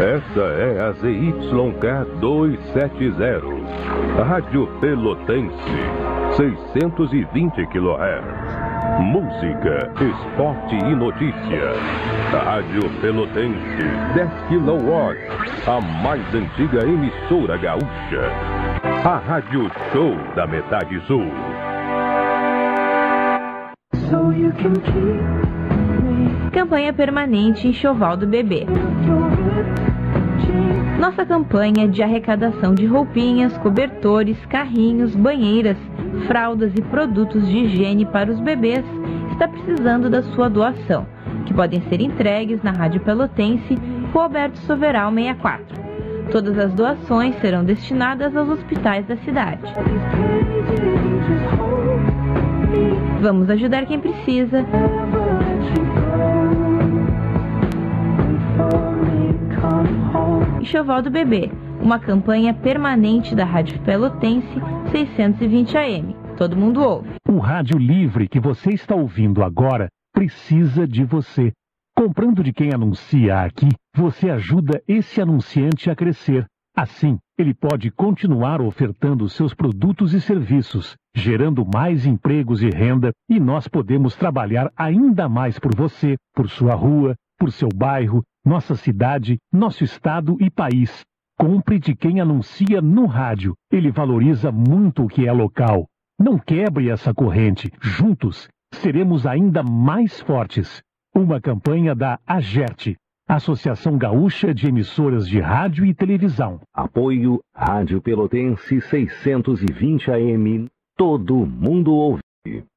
Essa é a ZYK 270, Rádio Pelotense, 620 kHz. Música, esporte e notícia. Rádio Pelotense, 10 kW, a mais antiga emissora gaúcha. A Rádio Show da Metade Sul. Campanha permanente Enxoval do Bebê. Nossa campanha de arrecadação de roupinhas, cobertores, carrinhos, banheiras, fraldas e produtos de higiene para os bebês está precisando da sua doação, que podem ser entregues na Rádio Pelotense, Roberto Soveral 64. Todas as doações serão destinadas aos hospitais da cidade. Vamos ajudar quem precisa. Enxoval do Bebê, uma campanha permanente da Rádio Pelotense 620 AM. Todo mundo ouve. O rádio livre que você está ouvindo agora precisa de você. Comprando de quem anuncia aqui, você ajuda esse anunciante a crescer. Assim, ele pode continuar ofertando seus produtos e serviços, gerando mais empregos e renda, e nós podemos trabalhar ainda mais por você, por sua rua, por seu bairro, nossa cidade, nosso estado e país. Compre de quem anuncia no rádio. Ele valoriza muito o que é local. Não quebre essa corrente. Juntos seremos ainda mais fortes. Uma campanha da AGERT, Associação Gaúcha de Emissoras de Rádio e Televisão. Apoio Rádio Pelotense 620 AM. Todo mundo ouve.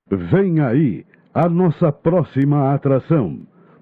Vem aí a nossa próxima atração.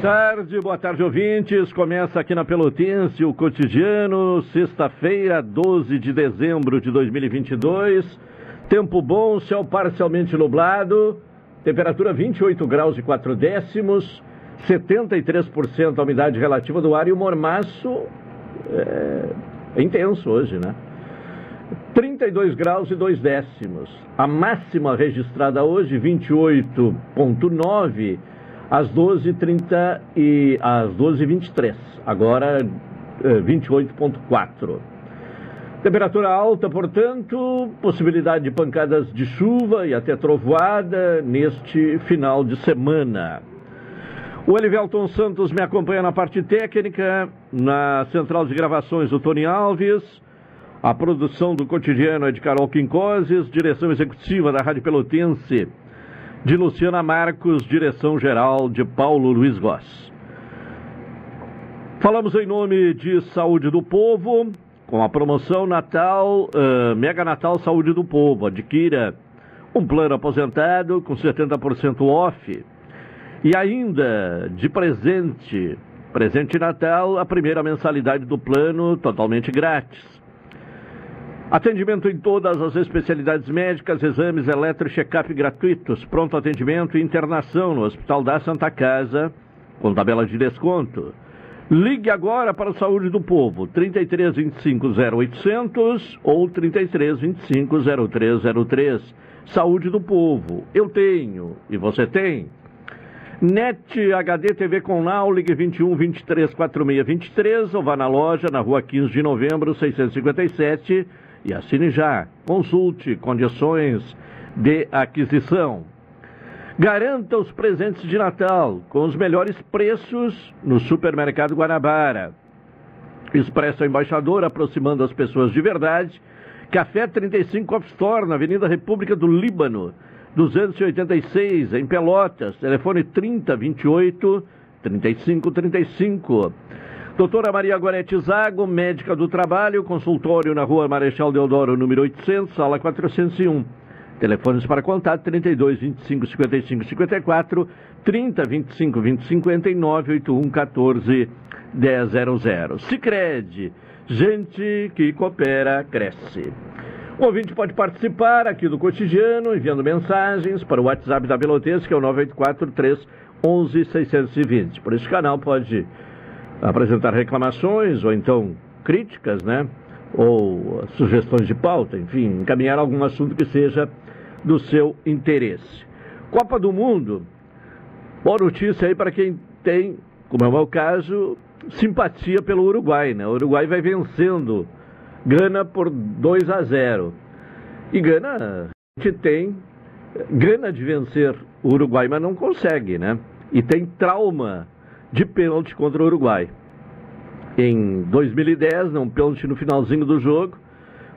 Tarde, boa tarde, ouvintes. Começa aqui na Pelotense o cotidiano, sexta-feira, 12 de dezembro de 2022. Tempo bom, céu parcialmente nublado, temperatura 28 graus e 4 décimos, 73% a umidade relativa do ar e o mormaço é, é intenso hoje, né? 32 graus e 2 décimos. A máxima registrada hoje, 28,9 às 12h30 e às 12h23. Agora 28,4. Temperatura alta, portanto, possibilidade de pancadas de chuva e até trovoada neste final de semana. O Elivelton Santos me acompanha na parte técnica, na central de gravações o Tony Alves, a produção do cotidiano é de Carol Quincoses, direção executiva da Rádio Pelotense de Luciana Marcos, direção geral de Paulo Luiz Goss. Falamos em nome de Saúde do Povo, com a promoção Natal, uh, Mega Natal Saúde do Povo. Adquira um plano aposentado com 70% off. E ainda, de presente, Presente Natal, a primeira mensalidade do plano totalmente grátis. Atendimento em todas as especialidades médicas, exames eletro check-up gratuitos, pronto atendimento e internação no Hospital da Santa Casa, com tabela de desconto. Ligue agora para a Saúde do Povo, 33 25 0800 ou 33 25 0303. Saúde do Povo, eu tenho e você tem. NET HD TV com Now, ligue 21 23 46 23 ou vá na loja na rua 15 de novembro 657 e assine já. Consulte condições de aquisição. Garanta os presentes de Natal com os melhores preços no Supermercado Guanabara. Expresso Embaixador, aproximando as pessoas de verdade. Café 35 Off Store, na Avenida República do Líbano, 286, em Pelotas. Telefone 3028 3535. Doutora Maria Gorete Zago, médica do trabalho, consultório na rua Marechal Deodoro, número 800, sala 401. Telefones para contato 32 25 55 54, 30 25 20 59, 81 14 100. Sicredi, gente que coopera, cresce. O ouvinte pode participar aqui do cotidiano, enviando mensagens para o WhatsApp da Pelotense, que é o 984 311 620. Por esse canal pode apresentar reclamações ou então críticas, né? Ou sugestões de pauta, enfim, encaminhar algum assunto que seja do seu interesse. Copa do Mundo, boa notícia aí para quem tem, como é o meu caso, simpatia pelo Uruguai, né? O Uruguai vai vencendo Gana por 2 a 0. E Gana, tem grana de vencer o Uruguai, mas não consegue, né? E tem trauma de pênalti contra o Uruguai. Em 2010, um pênalti no finalzinho do jogo,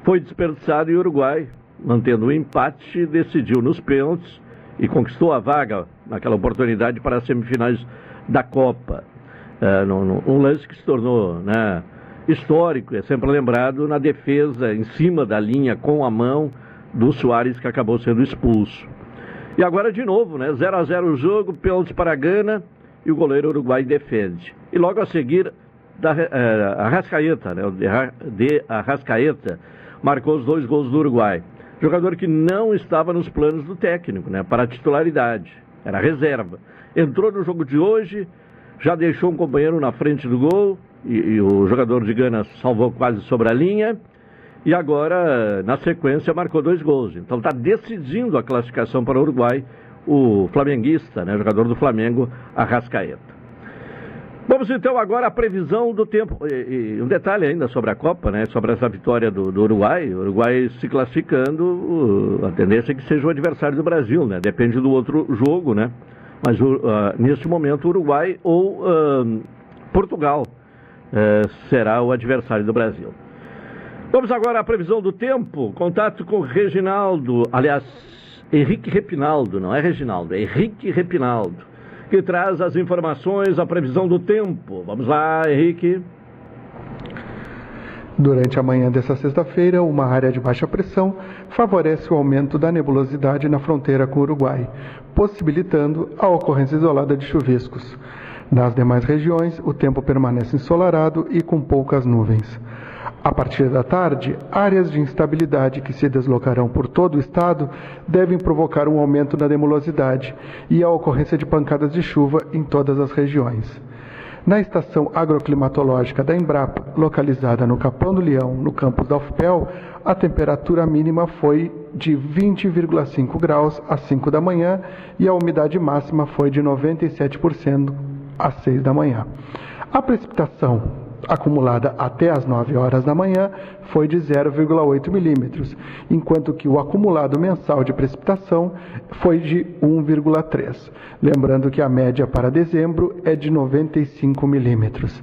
foi desperdiçado e o Uruguai, mantendo o empate, decidiu nos pênaltis e conquistou a vaga naquela oportunidade para as semifinais da Copa. É, um lance que se tornou né, histórico, é sempre lembrado na defesa em cima da linha com a mão do Soares que acabou sendo expulso. E agora de novo, né? 0 a 0 o jogo, pênalti para a Gana e o goleiro uruguai defende. E logo a seguir, da, é, Arrascaeta, né, de Arrascaeta, marcou os dois gols do Uruguai. Jogador que não estava nos planos do técnico, né, para a titularidade, era reserva. Entrou no jogo de hoje, já deixou um companheiro na frente do gol, e, e o jogador de Gana salvou quase sobre a linha, e agora, na sequência, marcou dois gols. Então está decidindo a classificação para o Uruguai o flamenguista, né, jogador do Flamengo, Arrascaeta. Vamos então agora à previsão do tempo. E, e um detalhe ainda sobre a Copa, né? Sobre essa vitória do, do Uruguai. O Uruguai se classificando, uh, a tendência é que seja o adversário do Brasil, né? Depende do outro jogo, né? Mas uh, neste momento, Uruguai ou uh, Portugal eh, será o adversário do Brasil. Vamos agora à previsão do tempo. Contato com o Reginaldo, aliás, Henrique Repinaldo, não é Reginaldo, é Henrique Repinaldo, que traz as informações, a previsão do tempo. Vamos lá, Henrique. Durante a manhã desta sexta-feira, uma área de baixa pressão favorece o aumento da nebulosidade na fronteira com o Uruguai, possibilitando a ocorrência isolada de chuviscos. Nas demais regiões, o tempo permanece ensolarado e com poucas nuvens. A partir da tarde, áreas de instabilidade que se deslocarão por todo o estado devem provocar um aumento na nebulosidade e a ocorrência de pancadas de chuva em todas as regiões. Na estação agroclimatológica da Embrapa, localizada no Capão do Leão, no campus da UFPEL, a temperatura mínima foi de 20,5 graus às 5 da manhã e a umidade máxima foi de 97% às 6 da manhã. A precipitação acumulada até as 9 horas da manhã foi de 0,8 milímetros, enquanto que o acumulado mensal de precipitação foi de 1,3. Lembrando que a média para dezembro é de 95 milímetros.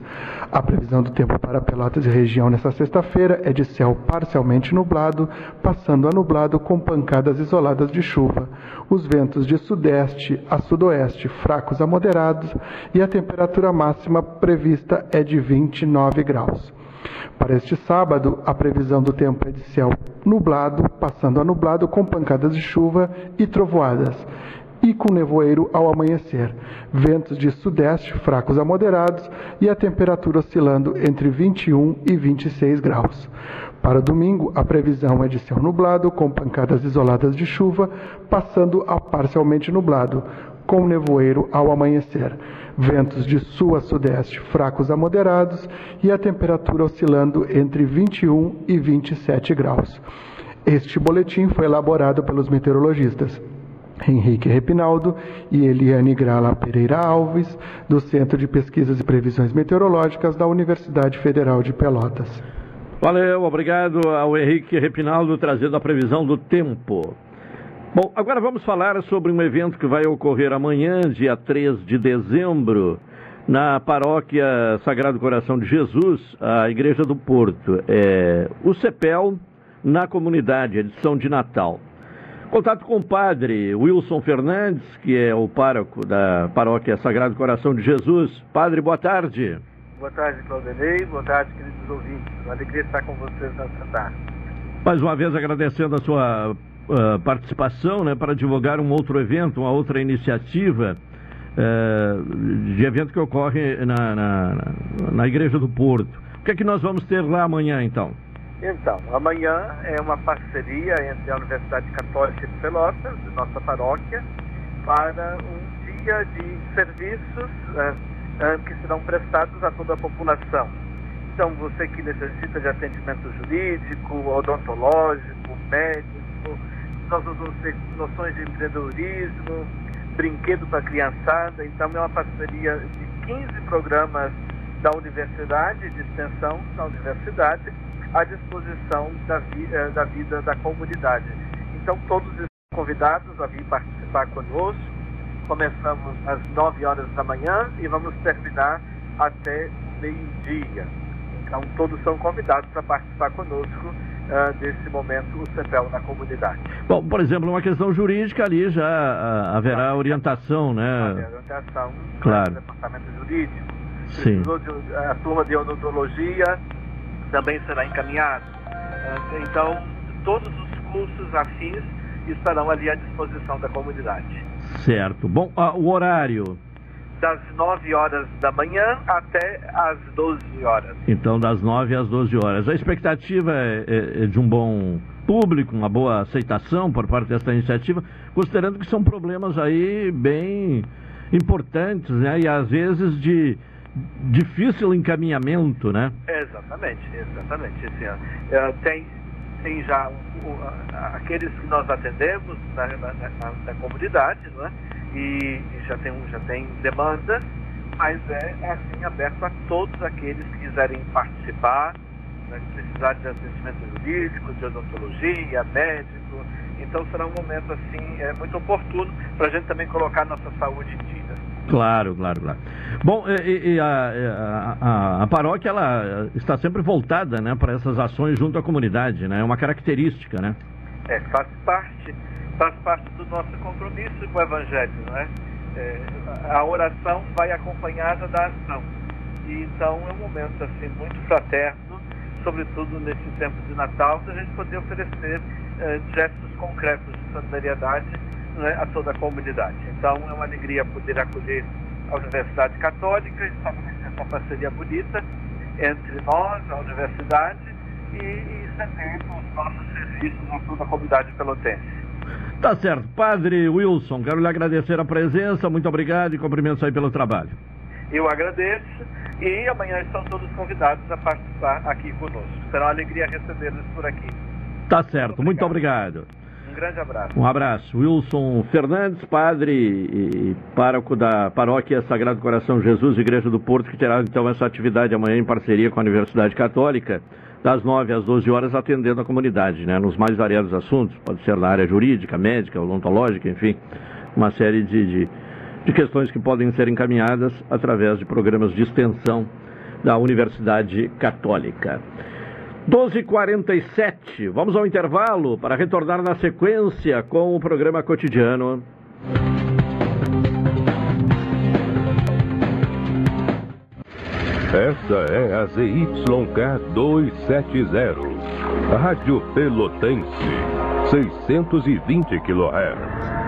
A previsão do tempo para Pelotas e região nesta sexta-feira é de céu parcialmente nublado, passando a nublado com pancadas isoladas de chuva. Os ventos de sudeste a sudoeste fracos a moderados e a temperatura máxima prevista é de 29 graus. Para este sábado, a previsão do tempo é de céu nublado, passando a nublado com pancadas de chuva e trovoadas. E com nevoeiro ao amanhecer. Ventos de sudeste fracos a moderados e a temperatura oscilando entre 21 e 26 graus. Para domingo, a previsão é de céu nublado, com pancadas isoladas de chuva, passando a parcialmente nublado, com nevoeiro ao amanhecer. Ventos de sul a sudeste fracos a moderados e a temperatura oscilando entre 21 e 27 graus. Este boletim foi elaborado pelos meteorologistas Henrique Repinaldo e Eliane Grala Pereira Alves, do Centro de Pesquisas e Previsões Meteorológicas da Universidade Federal de Pelotas. Valeu, obrigado ao Henrique Repinaldo trazendo a previsão do tempo. Bom, agora vamos falar sobre um evento que vai ocorrer amanhã, dia 3 de dezembro, na paróquia Sagrado Coração de Jesus, a Igreja do Porto. É, o CEPEL na comunidade, edição de Natal. Contato com o padre Wilson Fernandes, que é o pároco da paróquia Sagrado Coração de Jesus. Padre, boa tarde. Boa tarde, Claudinei. Boa tarde, queridos ouvintes. Uma alegria estar com vocês nessa tarde. Mais uma vez agradecendo a sua uh, participação né, para divulgar um outro evento, uma outra iniciativa uh, de evento que ocorre na, na, na Igreja do Porto. O que é que nós vamos ter lá amanhã, então? Então, amanhã é uma parceria entre a Universidade Católica de Pelotas, nossa paróquia, para um dia de serviços uh, que serão prestados a toda a população. Então, você que necessita de atendimento jurídico, odontológico, médico, nós vamos ter noções de empreendedorismo, brinquedo para criançada. Então, é uma parceria de 15 programas da universidade, de extensão da universidade, à disposição da, vi, eh, da vida da comunidade. Então, todos estão convidados a vir participar conosco. Começamos às 9 horas da manhã e vamos terminar até meio-dia. Então, todos são convidados para participar conosco uh, desse momento, o CEPEL na comunidade. Bom, por exemplo, uma questão jurídica ali já uh, haverá orientação, né? Haverá orientação claro. do departamento jurídico. Sim. A turma de odontologia também será encaminhado. Então, todos os cursos afins estarão ali à disposição da comunidade. Certo. Bom, o horário? Das 9 horas da manhã até as 12 horas. Então, das 9 às 12 horas. A expectativa é, é, é de um bom público, uma boa aceitação por parte dessa iniciativa, considerando que são problemas aí bem importantes, né? E às vezes de difícil encaminhamento, né? Exatamente, exatamente. Assim, tem, tem já aqueles que nós atendemos na, na, na, na comunidade, não é? E, e, já, tem, já tem demanda, mas é, é assim aberto a todos aqueles que quiserem participar, né, precisar de atendimento jurídico, de odontologia, médico. Então será um momento assim é muito oportuno para a gente também colocar nossa saúde em dia. Claro, claro, claro. Bom, e, e a, a, a, paróquia ela está sempre voltada né, para essas ações junto à comunidade, né? É uma característica, né? É, faz parte, faz parte do nosso compromisso com o Evangelho, não é? é a oração vai acompanhada da ação. E então é um momento assim muito fraterno, sobretudo nesse tempo de Natal, para a gente poder oferecer é, gestos concretos de solidariedade né, a toda a comunidade. Então é uma alegria poder acolher a Universidade Católica, estabelecer essa parceria bonita entre nós, a universidade, e, e estender os nossos serviços a toda a comunidade pelotense. Tá certo. Padre Wilson, quero lhe agradecer a presença, muito obrigado e cumprimentos aí pelo trabalho. Eu agradeço e amanhã estão todos convidados a participar aqui conosco. Será uma alegria recebê-los por aqui. Tá certo, muito obrigado. Muito obrigado grande abraço. Um abraço. Wilson Fernandes, padre e pároco da paróquia Sagrado Coração Jesus, Igreja do Porto, que terá então essa atividade amanhã em parceria com a Universidade Católica, das 9 às 12 horas, atendendo a comunidade, né, nos mais variados assuntos. Pode ser na área jurídica, médica, odontológica, enfim, uma série de, de, de questões que podem ser encaminhadas através de programas de extensão da Universidade Católica. 12h47, vamos ao intervalo para retornar na sequência com o programa cotidiano. Esta é a ZYK 270, Rádio Pelotense, 620 kHz.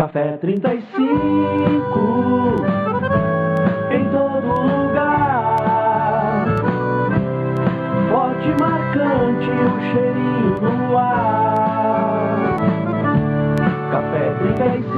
Café 35 em todo lugar. Forte, marcante, o cheirinho no ar. Café 35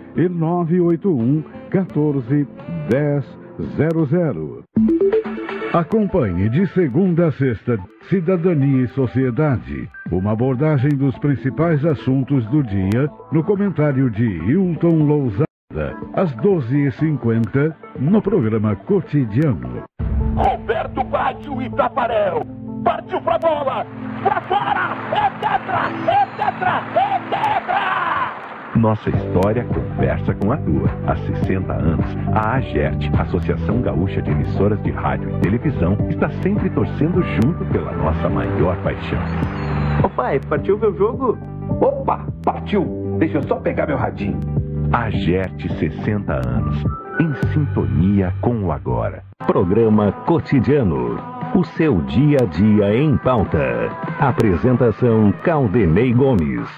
e 981 14 1000. Acompanhe de segunda a sexta Cidadania e Sociedade, uma abordagem dos principais assuntos do dia no comentário de Hilton Lousada, às 12h50, no programa Cotidiano. Roberto bate o Itaparel. Partiu pra bola. Pra fora. É tetra. É tetra. É tetra. Nossa história conversa com a tua. Há 60 anos, a AGERT, Associação Gaúcha de Emissoras de Rádio e Televisão, está sempre torcendo junto pela nossa maior paixão. Ô pai, partiu ver o jogo? Opa, partiu. Deixa eu só pegar meu radinho. AGERT 60 anos, em sintonia com o agora. Programa Cotidiano. O seu dia a dia em pauta. Apresentação Caldenei Gomes.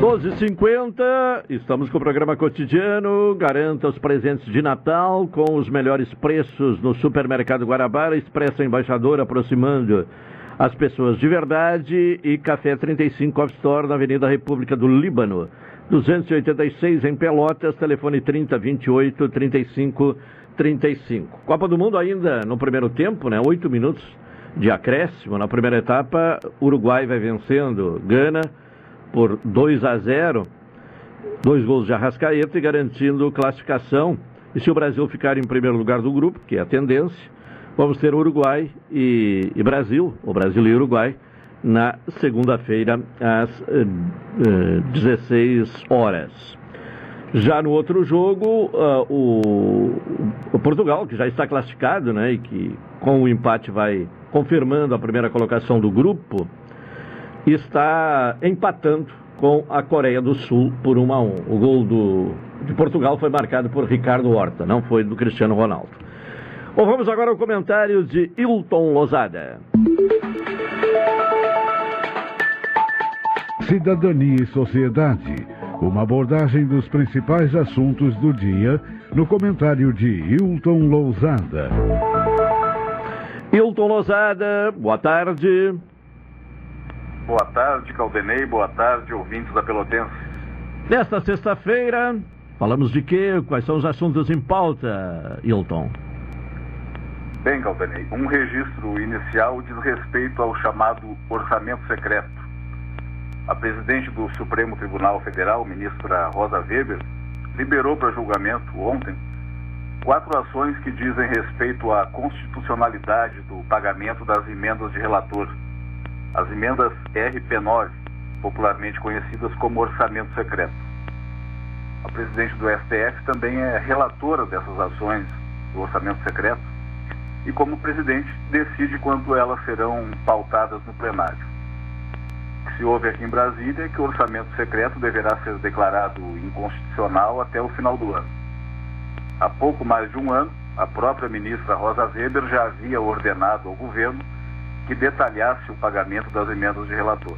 12h50, estamos com o programa cotidiano. Garanta os presentes de Natal com os melhores preços no Supermercado Guarabara, Expressa Embaixador, aproximando as pessoas de verdade. E Café 35 Off Store na Avenida República do Líbano, 286 em Pelotas, telefone 3028 35 35. Copa do Mundo ainda no primeiro tempo, né? Oito minutos de acréscimo. Na primeira etapa, Uruguai vai vencendo Gana por 2 a 0, dois gols de Arrascaeta e garantindo classificação. E se o Brasil ficar em primeiro lugar do grupo, que é a tendência, vamos ter Uruguai e, e Brasil, o Brasil e Uruguai, na segunda-feira às eh, eh, 16 horas. Já no outro jogo, uh, o, o, Portugal, que já está classificado, né, e que com o empate vai confirmando a primeira colocação do grupo, está empatando com a Coreia do Sul por 1 a 1. O gol do, de Portugal foi marcado por Ricardo Horta, não foi do Cristiano Ronaldo. Bom, vamos agora ao comentário de Hilton Lozada. Cidadania e Sociedade. Uma abordagem dos principais assuntos do dia no comentário de Hilton Lousada. Hilton Lousada, boa tarde. Boa tarde, Caldenei. Boa tarde, ouvintes da Pelotense. Nesta sexta-feira, falamos de quê? Quais são os assuntos em pauta, Hilton? Bem, Caldenei, um registro inicial diz respeito ao chamado orçamento secreto. A presidente do Supremo Tribunal Federal, ministra Rosa Weber, liberou para julgamento ontem quatro ações que dizem respeito à constitucionalidade do pagamento das emendas de relator as emendas RP9, popularmente conhecidas como orçamento secreto. A presidente do STF também é relatora dessas ações do orçamento secreto e, como presidente, decide quando elas serão pautadas no plenário. O que se ouve aqui em Brasília é que o orçamento secreto deverá ser declarado inconstitucional até o final do ano. Há pouco mais de um ano, a própria ministra Rosa Weber já havia ordenado ao governo que detalhasse o pagamento das emendas de relator.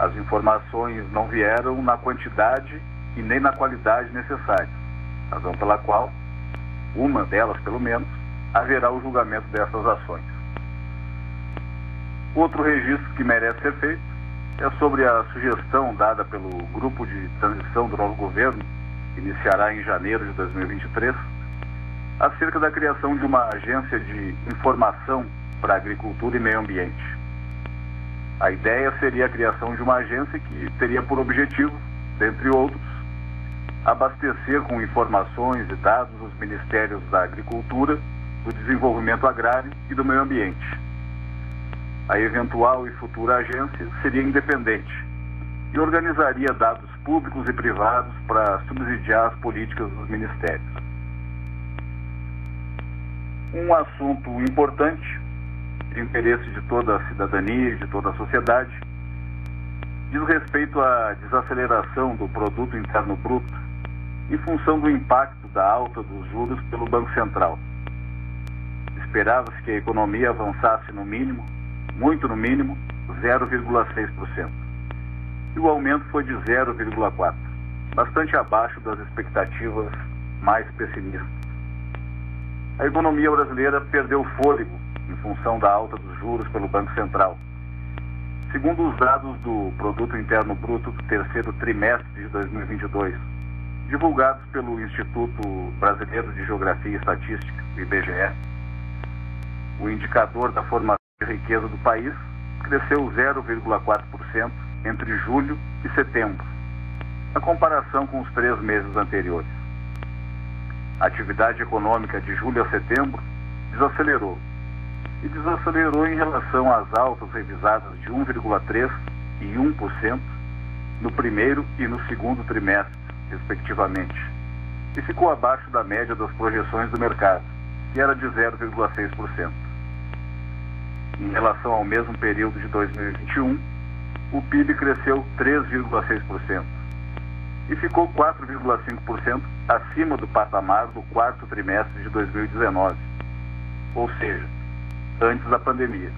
As informações não vieram na quantidade e nem na qualidade necessárias, razão pela qual, uma delas pelo menos, haverá o julgamento dessas ações. Outro registro que merece ser feito é sobre a sugestão dada pelo grupo de transição do novo governo, que iniciará em janeiro de 2023, acerca da criação de uma agência de informação para agricultura e meio ambiente. A ideia seria a criação de uma agência que teria por objetivo, dentre outros, abastecer com informações e dados os ministérios da Agricultura, do Desenvolvimento Agrário e do Meio Ambiente. A eventual e futura agência seria independente e organizaria dados públicos e privados para subsidiar as políticas dos ministérios. Um assunto importante, de interesse de toda a cidadania e de toda a sociedade, diz respeito à desaceleração do produto interno bruto em função do impacto da alta dos juros pelo Banco Central. Esperava-se que a economia avançasse no mínimo, muito no mínimo, 0,6%. E o aumento foi de 0,4%, bastante abaixo das expectativas mais pessimistas. A economia brasileira perdeu fôlego função da alta dos juros pelo Banco Central. Segundo os dados do Produto Interno Bruto do terceiro trimestre de 2022, divulgados pelo Instituto Brasileiro de Geografia e Estatística, IBGE, o indicador da formação de riqueza do país cresceu 0,4% entre julho e setembro, na comparação com os três meses anteriores. A atividade econômica de julho a setembro desacelerou. E desacelerou em relação às altas revisadas de 1,3% e 1% no primeiro e no segundo trimestre, respectivamente, e ficou abaixo da média das projeções do mercado, que era de 0,6%. Em relação ao mesmo período de 2021, o PIB cresceu 3,6% e ficou 4,5% acima do patamar do quarto trimestre de 2019, ou seja, antes da pandemia.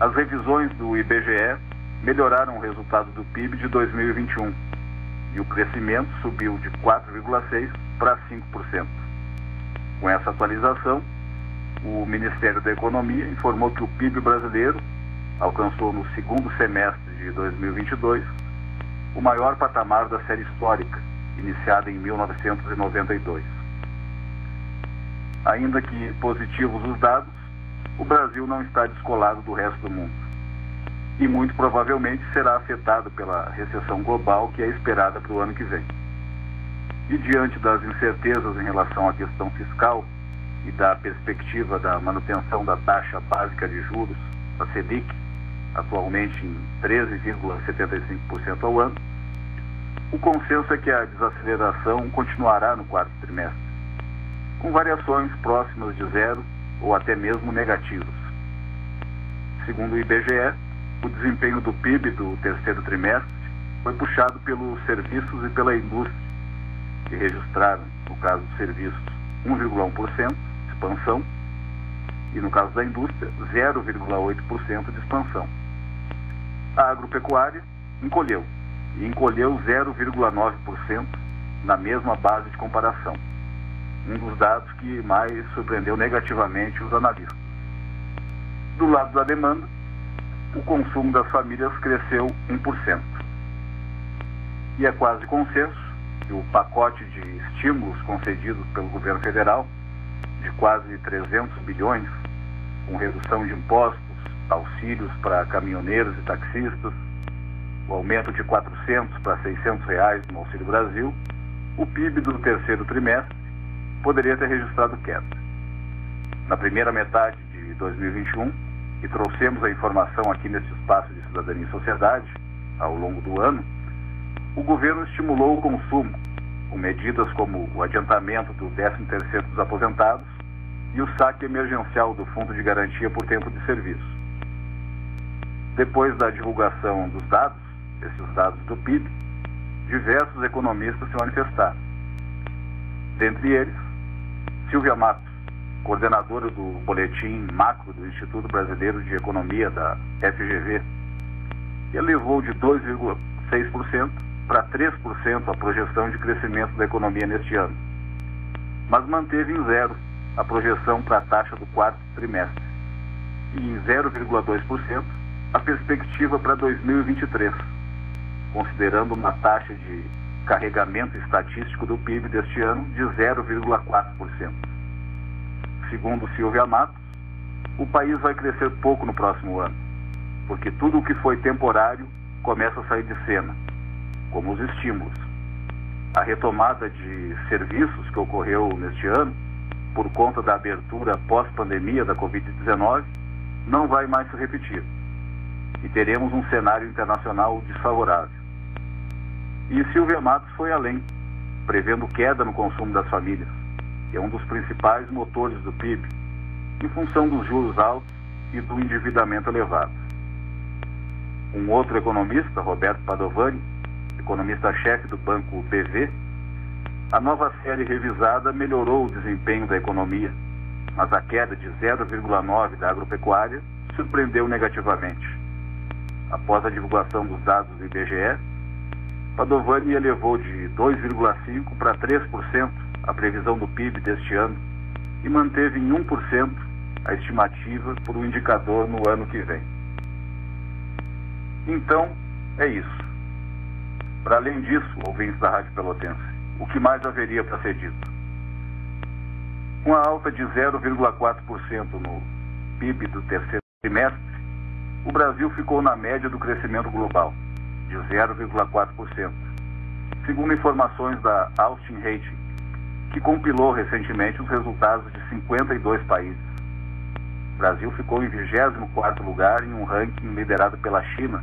As revisões do IBGE melhoraram o resultado do PIB de 2021 e o crescimento subiu de 4,6% para 5%. Com essa atualização, o Ministério da Economia informou que o PIB brasileiro alcançou no segundo semestre de 2022 o maior patamar da série histórica, iniciada em 1992. Ainda que positivos os dados, o Brasil não está descolado do resto do mundo. E muito provavelmente será afetado pela recessão global que é esperada para o ano que vem. E diante das incertezas em relação à questão fiscal e da perspectiva da manutenção da taxa básica de juros, a Selic, atualmente em 13,75% ao ano, o consenso é que a desaceleração continuará no quarto trimestre, com variações próximas de zero ou até mesmo negativas. Segundo o IBGE, o desempenho do PIB do terceiro trimestre foi puxado pelos serviços e pela indústria, que registraram, no caso dos serviços, 1,1% de expansão e, no caso da indústria, 0,8% de expansão. A agropecuária encolheu, e encolheu 0,9% na mesma base de comparação. Um dos dados que mais surpreendeu negativamente os analistas. Do lado da demanda, o consumo das famílias cresceu 1%. E é quase consenso que o pacote de estímulos concedidos pelo governo federal, de quase 300 bilhões, com redução de impostos, auxílios para caminhoneiros e taxistas, o aumento de 400 para 600 reais no Auxílio Brasil, o PIB do terceiro trimestre poderia ter registrado queda. Na primeira metade de 2021, e trouxemos a informação aqui nesse espaço de cidadania e sociedade, ao longo do ano, o governo estimulou o consumo, com medidas como o adiantamento do 13º dos aposentados e o saque emergencial do Fundo de Garantia por Tempo de Serviço. Depois da divulgação dos dados, esses dados do PIB, diversos economistas se manifestaram. Dentre eles, Silvia Matos, coordenadora do boletim macro do Instituto Brasileiro de Economia da FGV, elevou de 2,6% para 3% a projeção de crescimento da economia neste ano, mas manteve em zero a projeção para a taxa do quarto trimestre e em 0,2% a perspectiva para 2023, considerando uma taxa de carregamento estatístico do PIB deste ano de 0,4%. Segundo Silvia Matos, o país vai crescer pouco no próximo ano, porque tudo o que foi temporário começa a sair de cena, como os estímulos. A retomada de serviços que ocorreu neste ano, por conta da abertura pós-pandemia da Covid-19, não vai mais se repetir. E teremos um cenário internacional desfavorável. E Silvia Matos foi além, prevendo queda no consumo das famílias, que é um dos principais motores do PIB, em função dos juros altos e do endividamento elevado. Um outro economista, Roberto Padovani, economista-chefe do banco BV, a nova série revisada melhorou o desempenho da economia, mas a queda de 0,9 da agropecuária surpreendeu negativamente. Após a divulgação dos dados do IBGE, Padovani elevou de 2,5% para 3% a previsão do PIB deste ano e manteve em 1% a estimativa por um indicador no ano que vem. Então, é isso. Para além disso, ouvintes da Rádio Pelotense, o que mais haveria para ser dito? Com a alta de 0,4% no PIB do terceiro trimestre, o Brasil ficou na média do crescimento global, de 0,4%, segundo informações da Austin Rating, que compilou recentemente os resultados de 52 países. O Brasil ficou em 24º lugar em um ranking liderado pela China,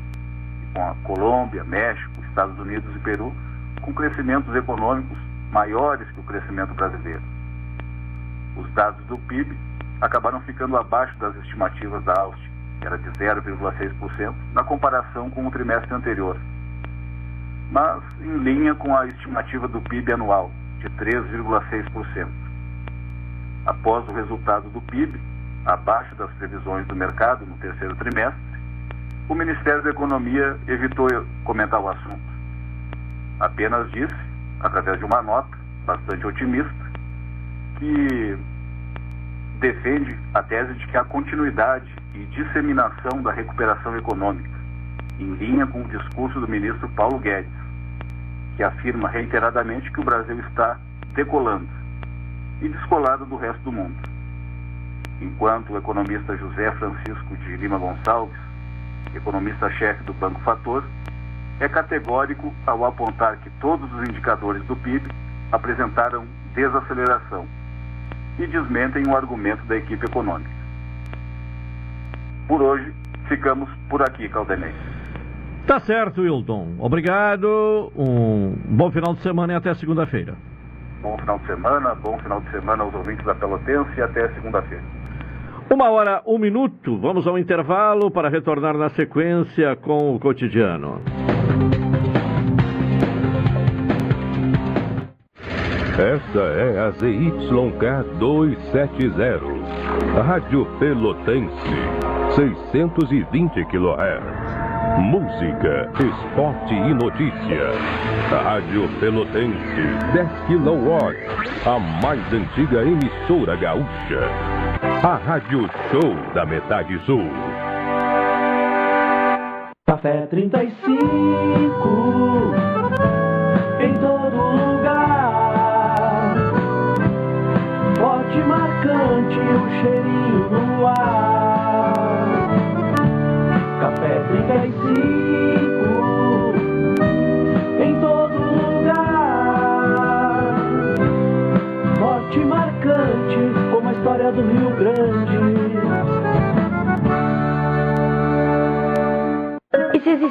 com a Colômbia, México, Estados Unidos e Peru, com crescimentos econômicos maiores que o crescimento brasileiro. Os dados do PIB acabaram ficando abaixo das estimativas da Austin, que era de 0,6%, na comparação com o trimestre anterior, mas em linha com a estimativa do PIB anual, de 3,6%. Após o resultado do PIB, abaixo das previsões do mercado no terceiro trimestre, o Ministério da Economia evitou comentar o assunto. Apenas disse, através de uma nota bastante otimista, que defende a tese de que a continuidade e disseminação da recuperação econômica, em linha com o discurso do ministro Paulo Guedes, que afirma reiteradamente que o Brasil está decolando e descolado do resto do mundo. Enquanto o economista José Francisco de Lima Gonçalves, economista-chefe do Banco Fator, é categórico ao apontar que todos os indicadores do PIB apresentaram desaceleração e desmentem o argumento da equipe econômica. Por hoje, ficamos por aqui, Caldenei. Tá certo, Wilton. Obrigado. Um bom final de semana e até segunda-feira. Bom final de semana, bom final de semana aos ouvintes da Pelotense e até segunda-feira. Uma hora, um minuto. Vamos ao intervalo para retornar na sequência com o cotidiano. Esta é a ZYK 270, Rádio Pelotense, 620 kHz. Música, esporte e notícia. Rádio Pelotense, 10 kW, a mais antiga emissora gaúcha. A Rádio Show da Metade Sul. Café 35 em todo lugar. Forte marcante o cheirinho no ar. História do Rio Grande.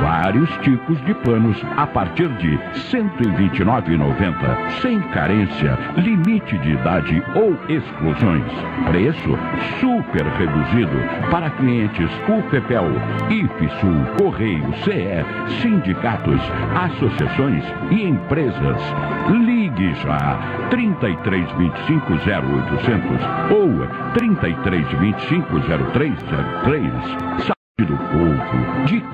vários tipos de planos a partir de R$ 129,90, sem carência, limite de idade ou exclusões. Preço super reduzido para clientes UPPEL, IFSUL, Correio, CE, sindicatos, associações e empresas. Ligue já 3325 0800 ou 3325 0303 do povo, de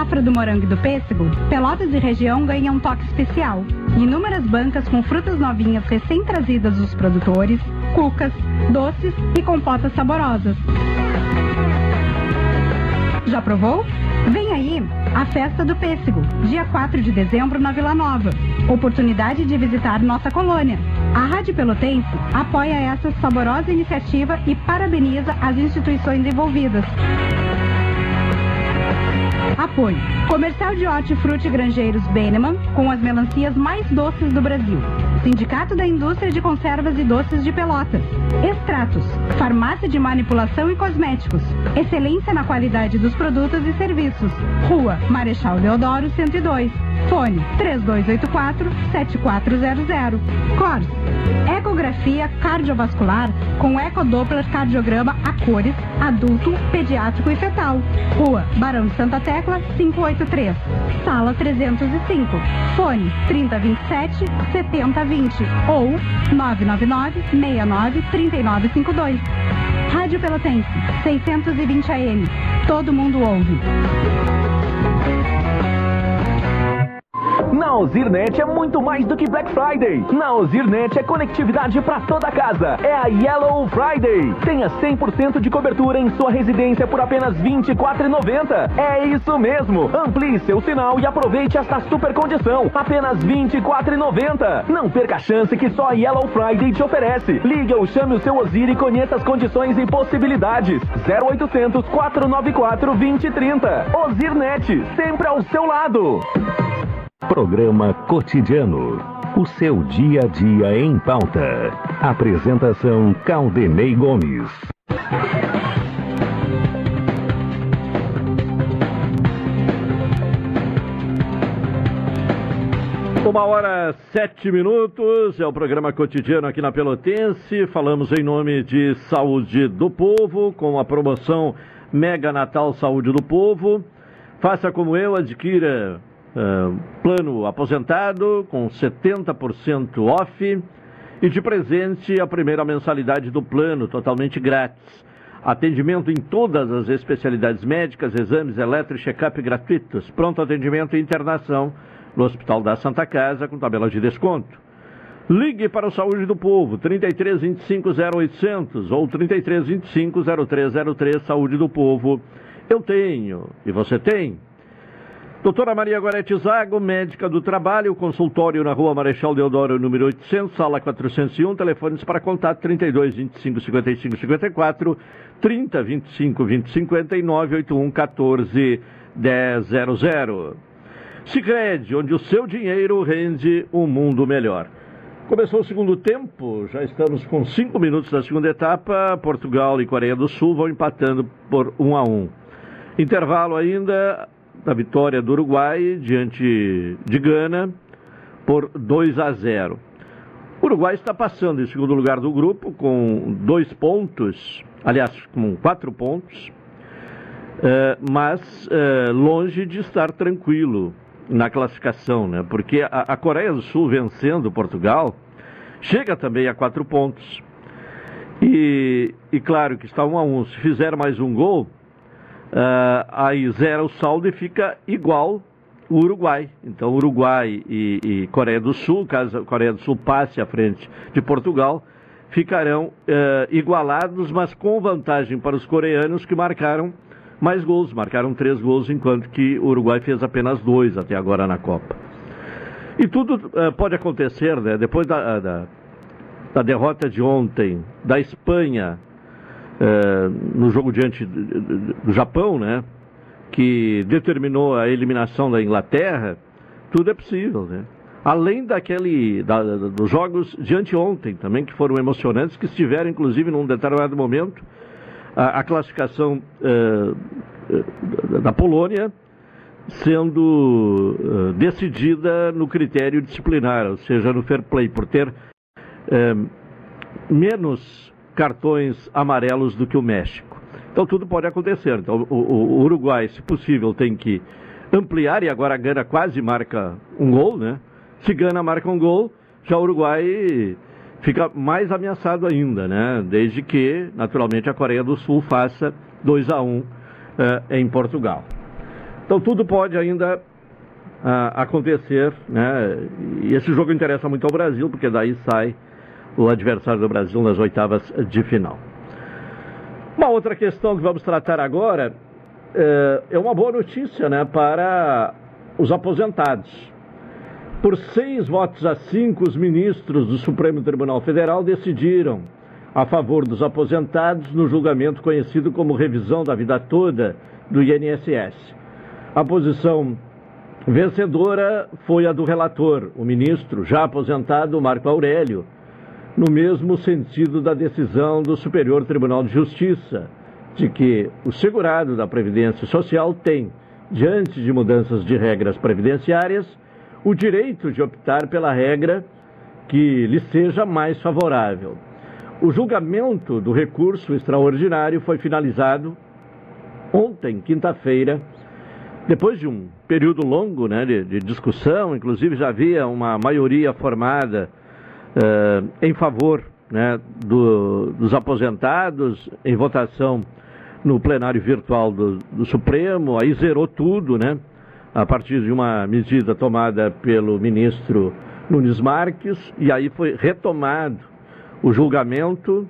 safra do morango e do pêssego, Pelotas e região ganham um toque especial. Inúmeras bancas com frutas novinhas recém-trazidas dos produtores, cucas, doces e compotas saborosas. Já provou? Vem aí a Festa do Pêssego, dia 4 de dezembro na Vila Nova. Oportunidade de visitar nossa colônia. A Rádio Pelotense apoia essa saborosa iniciativa e parabeniza as instituições envolvidas. Apoio. Comercial de Hortifruti Grangeiros Beneman, com as melancias mais doces do Brasil. Sindicato da Indústria de Conservas e Doces de Pelotas. Extratos. Farmácia de Manipulação e Cosméticos. Excelência na qualidade dos produtos e serviços. Rua Marechal Deodoro 102. Fone 3284-7400. CORS. Ecografia cardiovascular com ecodoppler cardiograma a cores, adulto, pediátrico e fetal. Rua Barão de Santa Tecla 583. Sala 305. Fone 3027 7020 ou 999 69 3952. Rádio Pelotense 620 AM. Todo mundo ouve. Na Ozirnet é muito mais do que Black Friday. Na Ozirnet é conectividade para toda casa. É a Yellow Friday. Tenha 100% de cobertura em sua residência por apenas R$ 24,90. É isso mesmo. Amplie seu sinal e aproveite esta super condição. Apenas R$ 24,90. Não perca a chance que só a Yellow Friday te oferece. Ligue ou chame o seu Ozir e conheça as condições e possibilidades. 0800 494 2030. Ozirnet, sempre ao seu lado. Programa Cotidiano. O seu dia a dia em pauta. Apresentação Caldenei Gomes. Uma hora sete minutos, é o programa cotidiano aqui na Pelotense. Falamos em nome de Saúde do Povo, com a promoção Mega Natal Saúde do Povo. Faça como eu, adquira uh, plano aposentado com 70% off E de presente, a primeira mensalidade do plano, totalmente grátis. Atendimento em todas as especialidades médicas, exames eletro e check-up gratuitos. Pronto atendimento e internação no Hospital da Santa Casa com tabela de desconto. Ligue para o Saúde do Povo, 33 25 0800 ou 33 25 0303, Saúde do Povo. Eu tenho, e você tem? Doutora Maria Gorete Zago, médica do trabalho, consultório na rua Marechal Deodoro, número 800, sala 401, telefones para contato 32 25 55 54, 30 25 20 59, 81 14 100. Sicredi, onde o seu dinheiro rende um mundo melhor. Começou o segundo tempo, já estamos com cinco minutos da segunda etapa. Portugal e Coreia do Sul vão empatando por um a um. Intervalo ainda da vitória do Uruguai diante de Gana por 2 a 0. O Uruguai está passando em segundo lugar do grupo com dois pontos, aliás, com quatro pontos, eh, mas eh, longe de estar tranquilo na classificação, né? Porque a, Coreia do Sul vencendo Portugal chega também a quatro pontos. E, e claro que está um a um. Se fizer mais um gol, uh, aí zera o saldo e fica igual o Uruguai. Então, Uruguai e, e, Coreia do Sul, caso a Coreia do Sul passe à frente de Portugal, ficarão uh, igualados, mas com vantagem para os coreanos que marcaram mais gols, marcaram três gols, enquanto que o Uruguai fez apenas dois até agora na Copa. E tudo uh, pode acontecer, né? Depois da, da, da derrota de ontem da Espanha no jogo diante do Japão, né? Que determinou a eliminação da Inglaterra, tudo é possível, né? Além daquele, da, dos jogos de anteontem também, que foram emocionantes, que estiveram, inclusive, num determinado momento, a, a classificação uh, da Polônia sendo uh, decidida no critério disciplinar, ou seja, no fair play, por ter uh, menos cartões amarelos do que o México. Então tudo pode acontecer. Então o, o, Uruguai, se possível, tem que ampliar e agora a Gana quase marca um gol, né? Se Gana marca um gol, já o Uruguai fica mais ameaçado ainda, né? Desde que, naturalmente, a Coreia do Sul faça 2 a 1 um, uh, em Portugal. Então tudo pode ainda uh, acontecer, né? E esse jogo interessa muito ao Brasil, porque daí sai o adversário do Brasil nas oitavas de final. Uma outra questão que vamos tratar agora é, é uma boa notícia né, para os aposentados. Por seis votos a cinco, os ministros do Supremo Tribunal Federal decidiram a favor dos aposentados no julgamento conhecido como revisão da vida toda do INSS. A posição vencedora foi a do relator, o ministro já aposentado Marco Aurélio no mesmo sentido da decisão do Superior Tribunal de Justiça, de que o segurado da Previdência Social tem, diante de mudanças de regras previdenciárias, o direito de optar pela regra que lhe seja mais favorável. O julgamento do recurso extraordinário foi finalizado ontem, quinta-feira, depois de um período longo né, de, de discussão, inclusive já havia uma maioria formada uh, em favor né, do, dos aposentados, em votação no plenário virtual do, do, Supremo, aí zerou tudo, né? A partir de uma medida tomada pelo ministro Nunes Marques, e aí foi retomado o julgamento,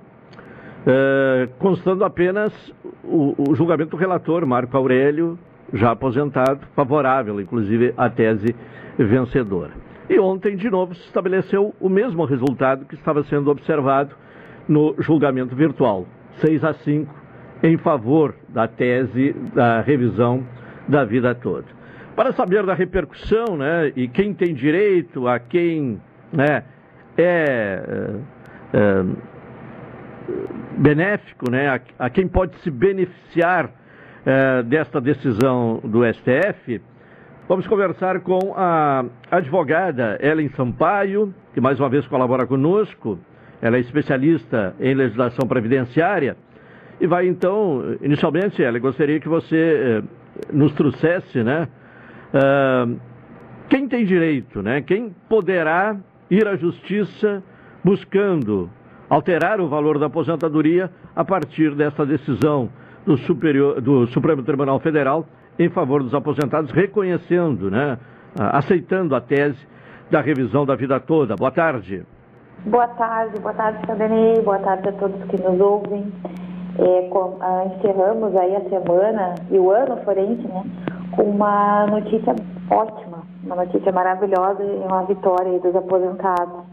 uh, constando apenas o, o julgamento do relator, Marco Aurélio, já aposentado, favorável, inclusive, à tese vencedora. E ontem, de novo, se estabeleceu o mesmo resultado que estava sendo observado no julgamento virtual: 6 a 5 em favor da tese da revisão da vida toda. Para saber da repercussão, né, e quem tem direito, a quem né, é, é, é benéfico, né, a, a, quem pode se beneficiar é, desta decisão do STF, Vamos conversar com a advogada Ellen Sampaio, que mais uma vez colabora conosco. Ela é especialista em legislação previdenciária. E vai então, inicialmente, Ellen, gostaria que você eh, nos trouxesse, né? Uh, quem tem direito, né? Quem poderá ir à justiça buscando alterar o valor da aposentadoria a partir dessa decisão do, Superior, do Supremo Tribunal Federal em favor dos aposentados, reconhecendo, né, aceitando a tese da revisão da vida toda. Boa tarde. Boa tarde, boa tarde, Sadanei, boa tarde a todos que nos ouvem. É, com, ah, encerramos aí a semana e o ano forense, né, com uma notícia ótima, uma notícia maravilhosa e uma vitória dos aposentados.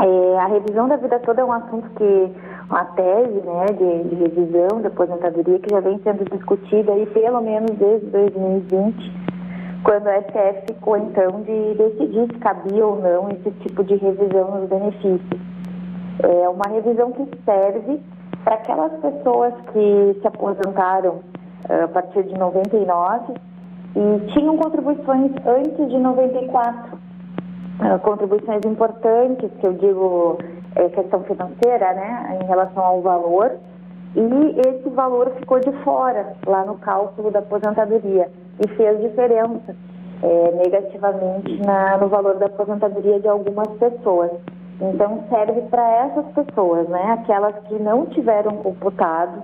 É, a revisão da vida toda é um assunto que, uma tese né, de, de revisão da aposentadoria que já vem sendo discutida aí pelo menos desde 2020, quando a STF ficou então de decidir se cabia ou não esse tipo de revisão nos benefícios. É uma revisão que serve para aquelas pessoas que se aposentaram uh, a partir de 99 e tinham contribuições antes de 94 uh, contribuições importantes, que eu digo é questão financeira, né, em relação ao valor, e esse valor ficou de fora lá no cálculo da aposentadoria e fez diferença é, negativamente na, no valor da aposentadoria de algumas pessoas. Então serve para essas pessoas, né, aquelas que não tiveram computado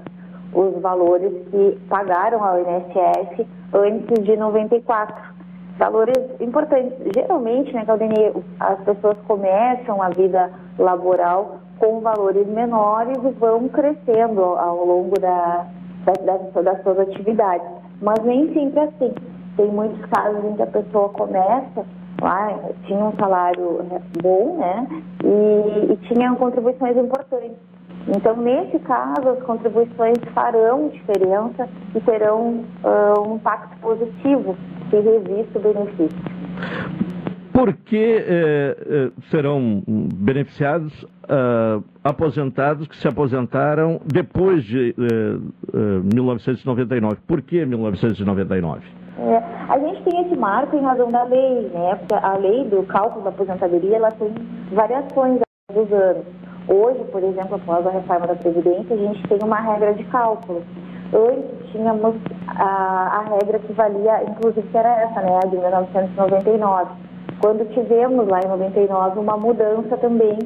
os valores que pagaram ao INSS antes de 94 valores importantes. Geralmente, né, Claudine, as pessoas começam a vida laboral com valores menores e vão crescendo ao longo da, da, da, das suas atividades. Mas nem sempre é assim. Tem muitos casos em que a pessoa começa lá, tinha um salário bom, né, e, e tinha contribuições importantes. Então, nesse caso, as contribuições farão diferença e terão uh, um impacto positivo se revista o benefício. Por que eh, eh, serão beneficiados uh, aposentados que se aposentaram depois de 1999? Por que 1999? É, a gente tem esse marco em razão da lei, né? Porque a lei do cálculo da aposentadoria ela tem variações dos anos. Hoje, por exemplo, após a reforma da Previdência, a gente tem uma regra de cálculo. Antes tínhamos a, a regra que valia, inclusive que era essa, né, a de 1999. Quando tivemos lá em 99 uma mudança também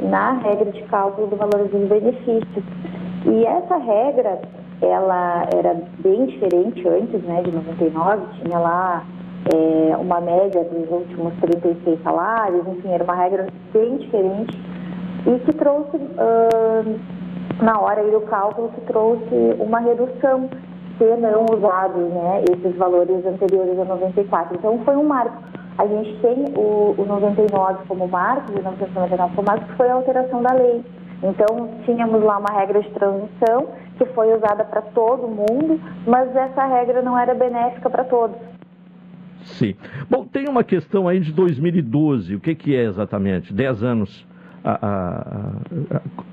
na regra de cálculo do valor dos benefícios. E essa regra, ela era bem diferente antes, né, de 99, tinha lá é, uma média dos últimos 36 salários, enfim, era uma regra bem diferente e que trouxe, uh, na hora do cálculo, que trouxe uma redução se não usados né, esses valores anteriores a 94. Então foi um marco. A gente tem o, o 99 como marco, o 1999 como marco, que foi a alteração da lei. Então tínhamos lá uma regra de transição que foi usada para todo mundo, mas essa regra não era benéfica para todos. Sim. Bom, tem uma questão aí de 2012. O que, que é exatamente? 10 anos a,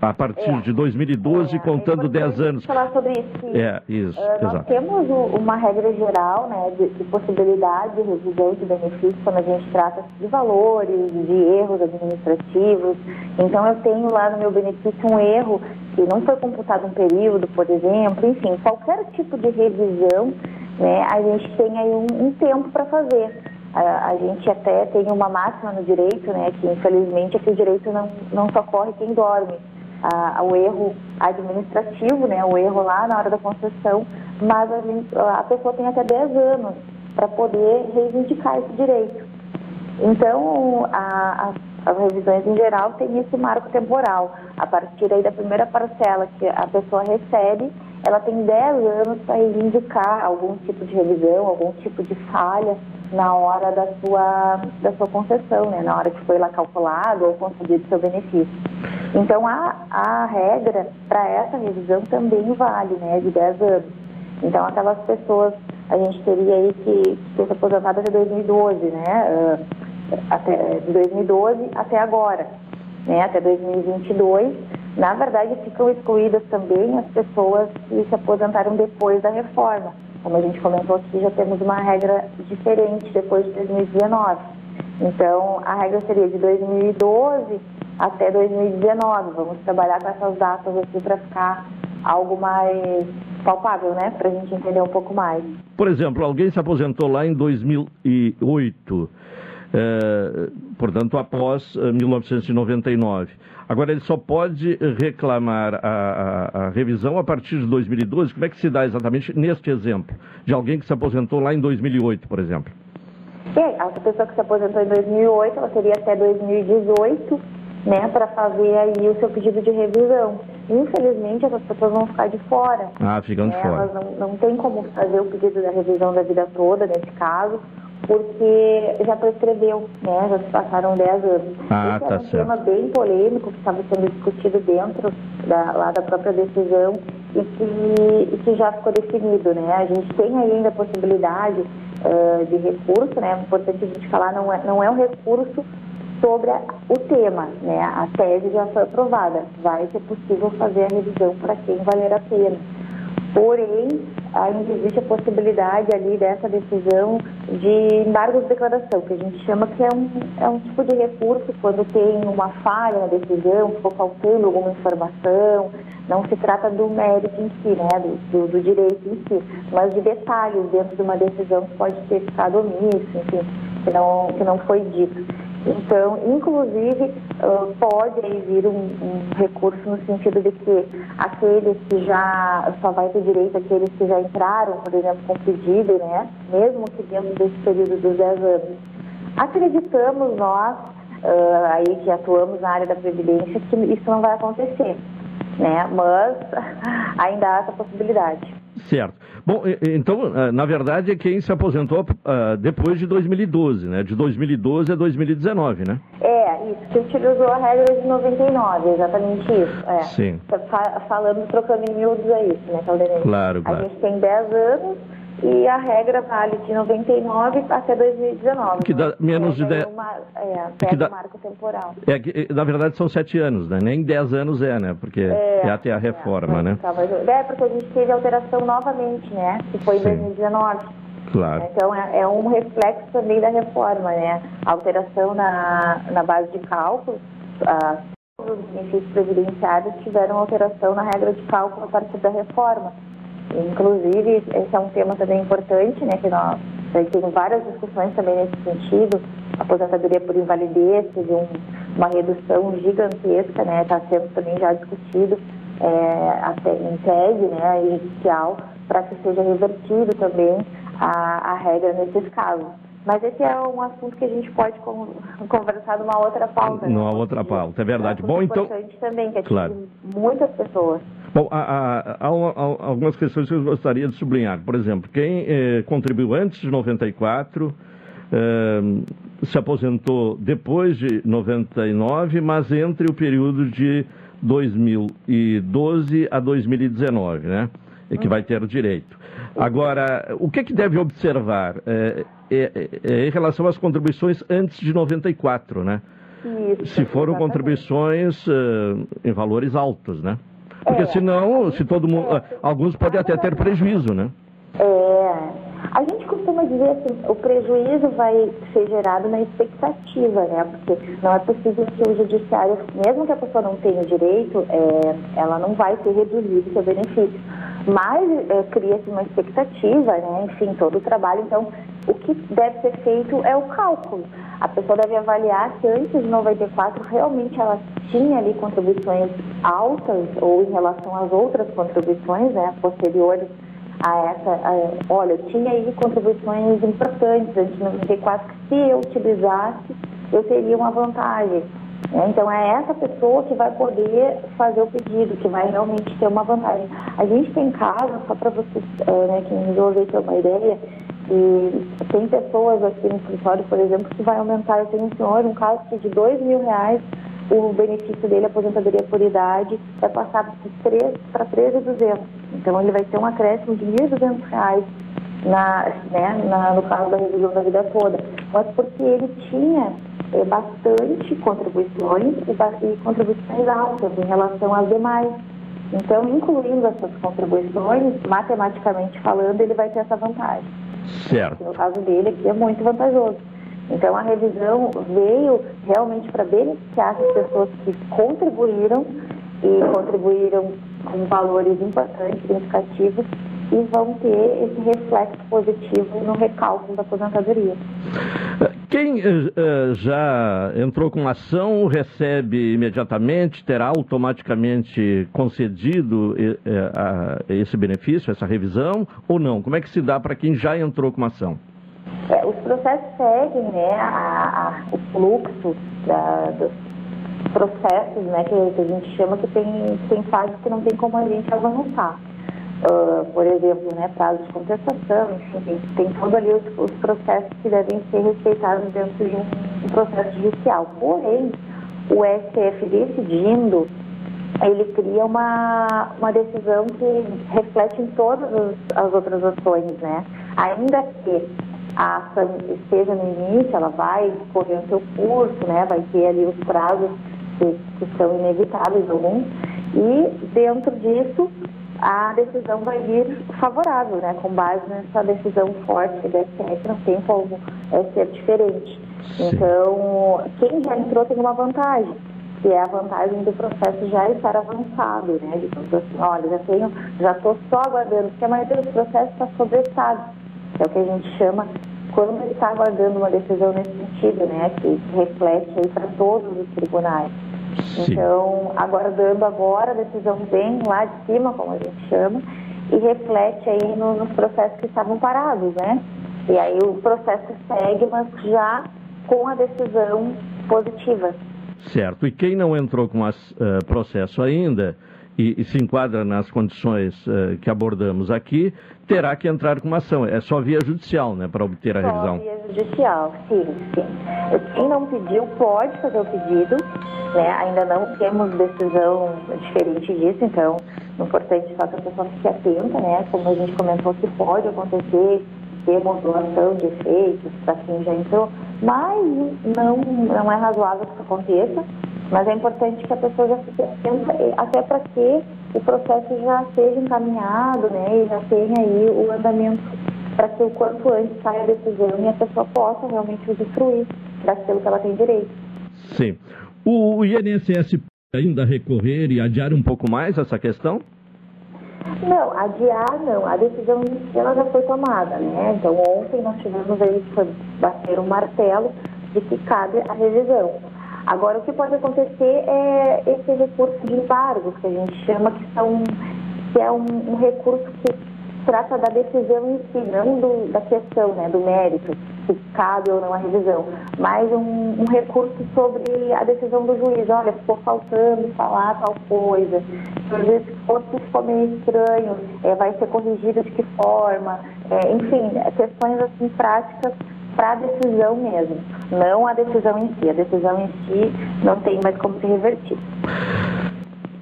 a, a partir é, de 2012, é, contando 10 anos. falar sobre isso. É, isso, uh, nós exato. temos uma regra geral né, de, de, possibilidade de revisão de benefícios quando a gente trata de valores, de erros administrativos. Então, eu tenho lá no meu benefício um erro que não foi computado um período, por exemplo. Enfim, qualquer tipo de revisão, né, a gente tem aí um, um tempo para fazer. A, a, gente até tem uma máxima no direito, né, que infelizmente é que o direito não, não socorre quem dorme. A, o erro administrativo, né, o erro lá na hora da concessão, mas a, a pessoa tem até 10 anos para poder reivindicar esse direito. Então, a, as revisões em geral têm esse marco temporal. A partir aí da primeira parcela que a pessoa recebe, ela tem 10 anos para reivindicar algum tipo de revisão, algum tipo de falha na hora da sua, da sua concessão, né? na hora que foi lá calculado ou concedido seu benefício. Então, a, a regra para essa revisão também vale, né, de 10 anos. Então, aquelas pessoas, a gente teria aí que ser aposentado até 2012, né, até, de 2012 até agora, né, até 2022. Na verdade, ficam excluídas também as pessoas que se aposentaram depois da reforma como a gente comentou aqui, já temos uma regra diferente depois de 2019. Então, a regra seria de 2012 até 2019. Vamos trabalhar com essas datas aqui para ficar algo mais palpável, né? Para a gente entender um pouco mais. Por exemplo, alguém se aposentou lá em 2008. Eh, portanto, após eh, 1999. Agora, ele só pode reclamar a, a, a, revisão a partir de 2012. Como é que se dá exatamente neste exemplo? De alguém que se aposentou lá em 2008, por exemplo. É, a pessoa que se aposentou em 2008, ela teria até 2018 né, para fazer aí o seu pedido de revisão. Infelizmente, essas pessoas vão ficar de fora. Ah, ficam de né? fora. Elas não, não tem como fazer o pedido da revisão da vida toda, nesse caso, porque já prescreveu, né? Já se passaram 10 anos. Ah, Esse tá é um certo. tema bem polêmico que estava sendo discutido dentro da, lá da própria decisão e que, e que já ficou definido, né? A gente tem ainda a possibilidade eh, de recurso, né? É importante a gente falar, não é, não é um recurso sobre o tema, né? A tese já foi aprovada, vai ser possível fazer a revisão para quem valer a pena. Porém, ainda existe a possibilidade ali dessa decisão de embargo de declaração, que a gente chama que é um, é um tipo de recurso quando tem uma falha na decisão, ficou faltando alguma informação, não se trata do mérito em si, né, do, do, do direito em si, mas de detalhes dentro de uma decisão que pode ter ficado omisso, enfim, que não, que não foi dito. Então, inclusive, ah, pode vir um, um recurso no sentido de que aqueles que já só vai ter direito aqueles que já entraram, por exemplo, com pedido, né? Mesmo que dentro desse período dos 10 anos. Acreditamos nós, ah, aí que atuamos na área da Previdência, que isso não vai acontecer, né? Mas ainda há essa possibilidade. Certo. Bom, então, ah, na verdade, é quem se aposentou ah, depois de 2012, né? De 2012 a 2019, né? É, isso, que utilizou a regra de 99, exatamente isso. É. Sim. Fa- falando, trocando em miúdos é isso, né, Caldenei? Claro, A claro. gente tem 10 anos e a regra vale de 99 até 2019. Que dá menos de Pega 10. uma- É, que pega dá- marco temporal. É que, eh, na verdade, são sete anos, né? Nem dez anos é, né? Porque é, até a reforma, né? Tá, mas- é, porque a gente teve alteração novamente, né? Que foi em Sim. 2019. Claro. Então é, é um reflexo também da reforma, né? A alteração na, na base de cálculo, todos os benefícios previdenciários tiveram alteração na regra de cálculo a partir da reforma. Inclusive, esse é um tema também importante, né? Que nós tem várias discussões também nesse sentido. Aposentadoria por invalidez teve um, uma redução gigantesca, né? Está sendo também já discutido é, até em tese, né? Inicial, para que seja revertido também a, a regra nesses casos. Mas esse é um assunto que a gente pode con- conversar numa outra pauta. né? Numa outra pauta, é verdade. Bom, então. importante também, que Claro. muitas pessoas. Bom, há, há- há há algumas questões que eu gostaria de sublinhar. Por exemplo, quem eh, contribuiu antes de 94 eh, se aposentou depois de 99, mas entre o período de 2012 a 2019, né? E que vai ter o direito. Agora, o que, que deve observar é- é- é em relação às contribuições antes de 94, né? Isso, Se foram exatamente. contribuições em valores altos, né? Porque É, senão, se todo mundo. ah, Alguns podem até ter prejuízo, né? É, a gente costuma dizer assim, o prejuízo vai ser gerado na expectativa, né? Porque não é possível que o judiciário, mesmo que a pessoa não tenha o direito, é, ela não vai ter reduzido seu benefício. Mas é, cria-se uma expectativa, né? Enfim, todo o trabalho. Então, o que deve ser feito é o cálculo. A pessoa deve avaliar se antes de 94 realmente ela tinha ali contribuições altas ou em relação às outras contribuições, né? Posteriores a essa, a- olha, eu tinha aí contribuições importantes antes de 94 que se eu utilizasse, eu teria uma vantagem. Né? Então é essa pessoa que vai poder fazer o pedido, que vai realmente ter uma vantagem. A gente tem casos, só para vocês, eh, né, quem nos ouve ter uma ideia, que tem pessoas aqui no escritório, por exemplo, que vai aumentar, eu tenho um senhor, um caso que de dois mil reais o benefício dele, a aposentadoria por idade, vai passar de 3 para 13,200. Então ele vai ter um acréscimo de 1.200 reais na, né, na- no caso da revisão da vida toda. Mas porque ele tinha bastante contribuições e, contribuições altas em relação às demais. Então, incluindo essas contribuições, matematicamente falando, ele vai ter essa vantagem. Certo. No caso dele aqui é muito vantajoso. Então a revisão veio realmente para beneficiar as pessoas que contribuíram e contribuíram com valores importantes, significativos e vão ter esse reflexo positivo no recálculo da aposentadoria. Quem uh, já entrou com ação recebe imediatamente, terá automaticamente concedido uh, esse benefício, essa revisão, ou não? Como é que se dá para quem já entrou com ação? É, os processos seguem né, a, a, o fluxo da, dos processos, né, que, que, a gente chama que tem, tem fases que não tem como a gente avançar. Uh, por exemplo, né, prazo de contestação, enfim, tem, todos ali os, os, processos que devem ser respeitados dentro de um, um processo judicial. Porém, o STF decidindo, ele cria uma, uma decisão que reflete em todas as, as outras ações, né? Ainda que a ação esteja no início, ela vai correr o seu curso, né? Vai ter ali os prazos que, que são inevitáveis alguns, e dentro disso a decisão vai vir favorável, né? Com base nessa decisão forte da STF, não tem como é, ser diferente. Sim. Então, quem já entrou tem uma vantagem, que é a vantagem do processo já estar avançado, né? Digamos assim, olha, já tenho, já estou só aguardando, porque a maioria dos processos está sobressado, que é o que a gente chama quando ele está aguardando uma decisão nesse sentido, né? Que reflete aí para todos os tribunais. Sim. Então, aguardando agora a decisão bem lá de cima, como a gente chama, e reflete aí no, nos processos que estavam parados, né? E aí o processo segue, mas já com a decisão positiva. Certo. E quem não entrou com o uh, processo ainda e, e, se enquadra nas condições uh, que abordamos aqui, terá que entrar com uma ação. É só via judicial, né, para obter a só revisão? via judicial, sim, sim. Quem não pediu pode fazer o pedido, né? Ainda não temos decisão diferente disso, então é importante só que a pessoa fique atenta, né? Como a gente comentou que pode acontecer ter modulação de efeitos para quem já entrou, mas não, não é razoável que isso aconteça. Mas é importante que a pessoa já fique atenta, até para que o processo já seja encaminhado, né, e já tenha aí o andamento para que o quanto antes saia a decisão e a pessoa possa realmente usufruir daquilo que ela tem direito. Sim. O INSS ainda recorrer e adiar um pouco mais essa questão? Não, adiar não. A decisão inicial já foi tomada, né? Então ontem nós tivemos aí que bater o um martelo de que cabe a revisão. Agora, o que pode acontecer é esse recurso de embargos, que a gente chama que, são, que é um, um recurso que trata da decisão em si, não do, da questão, né, do mérito, se cabe ou não a revisão, mas um, um, recurso sobre a decisão do juiz. Olha, ficou faltando falar tal coisa, às vezes se ficou meio estranho, é, vai ser corrigido de que forma, é, enfim, questões assim práticas para a decisão mesmo, não a decisão em si. A decisão em si não tem mais como se revertir.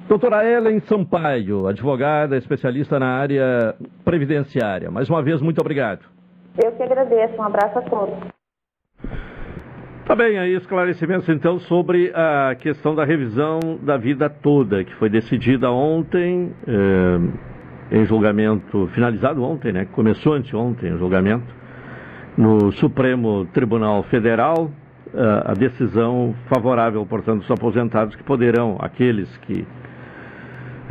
Doutora Ellen Sampaio, advogada, especialista na área previdenciária. Mais uma vez, muito obrigado. Eu que agradeço. Um abraço a todos. Tá bem, aí esclarecimentos então sobre a questão da revisão da vida toda, que foi decidida ontem, eh, em julgamento, finalizado ontem, né? Começou anteontem o julgamento no Supremo Tribunal Federal uh, a decisão favorável, portanto, dos aposentados que poderão, aqueles que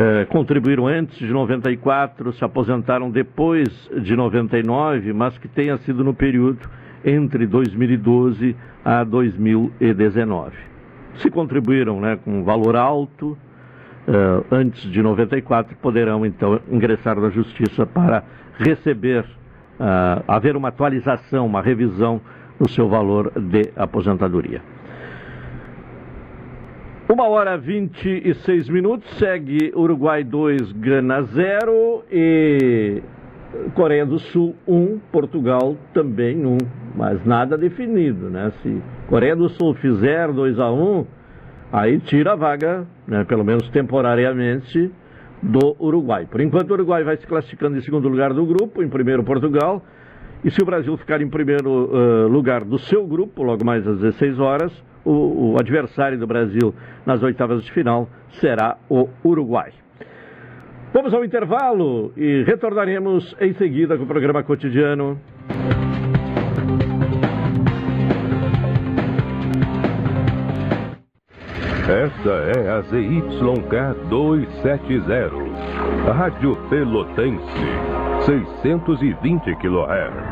uh, contribuíram antes de 94, se aposentaram depois de 99, mas que tenha sido no período entre 2012 a 2019. Se contribuíram né, com valor alto, uh, antes de 94, poderão então ingressar na Justiça para receber uh, haver uma atualização, uma revisão no seu valor de aposentadoria. Uma hora vinte e seis minutos, segue Uruguai 2, Gana 0 e Coreia do Sul 1, um, Portugal também 1, um, mas nada definido, né? Se Coreia do Sul fizer 2 a 1, um, aí tira a vaga, né, pelo menos temporariamente, do Uruguai. Por enquanto, o Uruguai vai se classificando em segundo lugar do grupo, em primeiro Portugal. E se o Brasil ficar em primeiro uh, lugar do seu grupo, logo mais às 16 horas, o, o adversário do Brasil nas oitavas de final será o Uruguai. Vamos ao intervalo e retornaremos em seguida com o programa cotidiano. Esta é a ZYK 270, Rádio Pelotense, 620 kHz.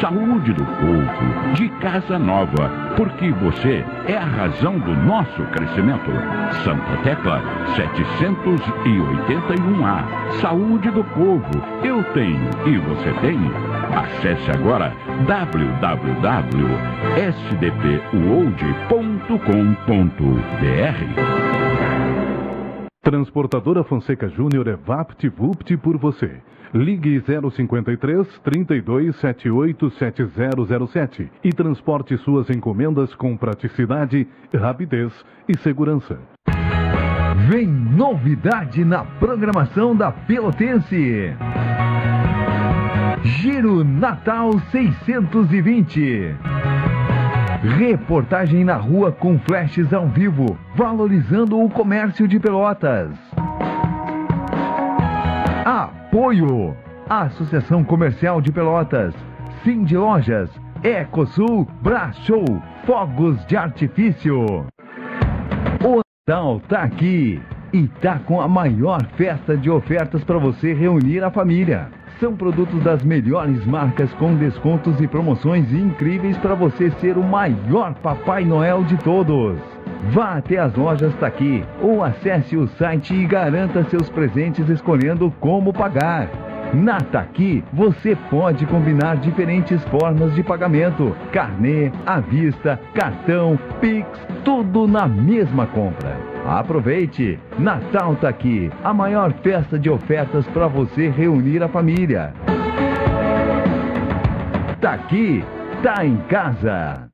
Saúde do povo de Casa Nova, porque você é a razão do nosso crescimento. Santa Tecla 781A. Saúde do povo. Eu tenho e você tem. Acesse agora www.sdpuold.com.br. Transportadora Fonseca Júnior é VaptVupt por você. Ligue 053 32 78 7007 e transporte suas encomendas com praticidade, rapidez e segurança. Vem novidade na programação da Pelotense. Giro Natal 620. Reportagem na rua com flashes ao vivo, valorizando o comércio de Pelotas. Apoio: Associação Comercial de Pelotas, Sim de Lojas, Ecosul, Show, Fogos de Artifício. O Natal tá aqui e tá com a maior festa de ofertas para você reunir a família. São produtos das melhores marcas com descontos e promoções incríveis para você ser o maior Papai Noel de todos. Vá até as lojas Taqui ou acesse o site e garanta seus presentes escolhendo como pagar. Na Taqui você pode combinar diferentes formas de pagamento: carnê, à vista, cartão, Pix, tudo na mesma compra. Aproveite! Natal tá aqui, a maior festa de ofertas para você reunir a família. Tá aqui, tá em casa.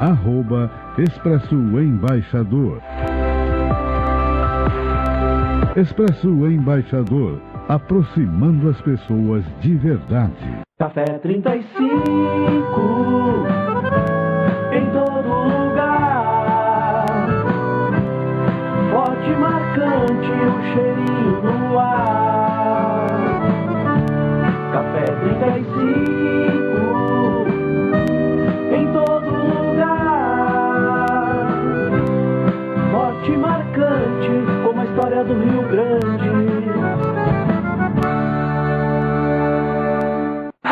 arroba Expresso Embaixador. Expresso Embaixador, aproximando as pessoas de verdade. Café 35 em todo lugar. Forte, marcante, o cheirinho no ar. Café 35 do Rio Grande.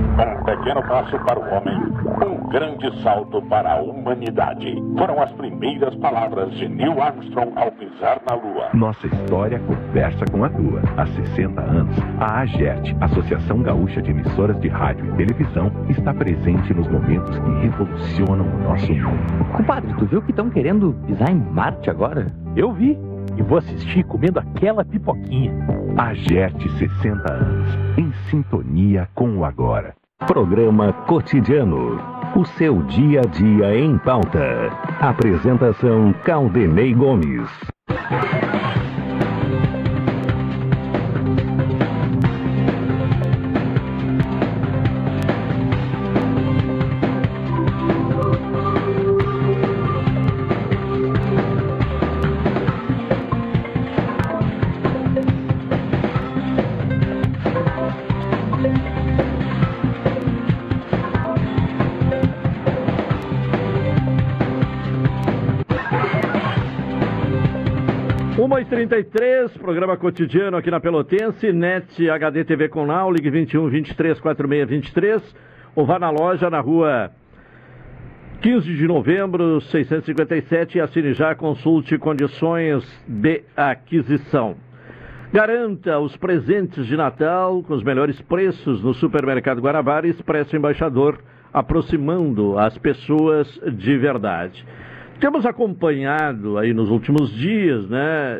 Um pequeno passo para o homem, um grande salto para a humanidade. Foram as primeiras palavras de Neil Armstrong ao pisar na Lua. Nossa história conversa com a tua. Há 60 anos, a AGERT, Associação Gaúcha de Emissoras de Rádio e Televisão, está presente nos momentos que revolucionam o nosso mundo. Compadre, tu viu que estão querendo pisar em Marte agora? Eu vi. E vou assistir comendo aquela pipoquinha. AGERT 60 anos, em sintonia com o agora. Programa Cotidiano. O seu dia a dia em pauta. Apresentação Caldenei Gomes. 33 programa cotidiano aqui na Pelotense, NET HD TV com Now, ligue 21 23 46 23, ou vá na loja na rua 15 de novembro, 657 e assine já, consulte condições de aquisição. Garanta os presentes de Natal com os melhores preços no supermercado Guanabara e Expresso Embaixador, aproximando as pessoas de verdade. Temos acompanhado aí nos últimos dias, né,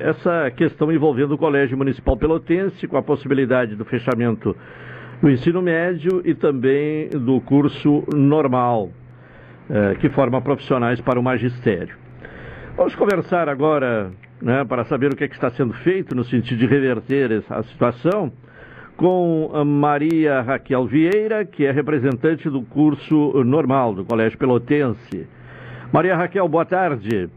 essa questão envolvendo o Colégio Municipal Pelotense, com a possibilidade do fechamento do ensino médio e também do curso normal, eh, que forma profissionais para o magistério. Vamos conversar agora, né, para saber o que, é que está sendo feito no sentido de reverter essa situação, com Maria Raquel Vieira, que é representante do curso normal do Colégio Pelotense. Maria Raquel, boa tarde.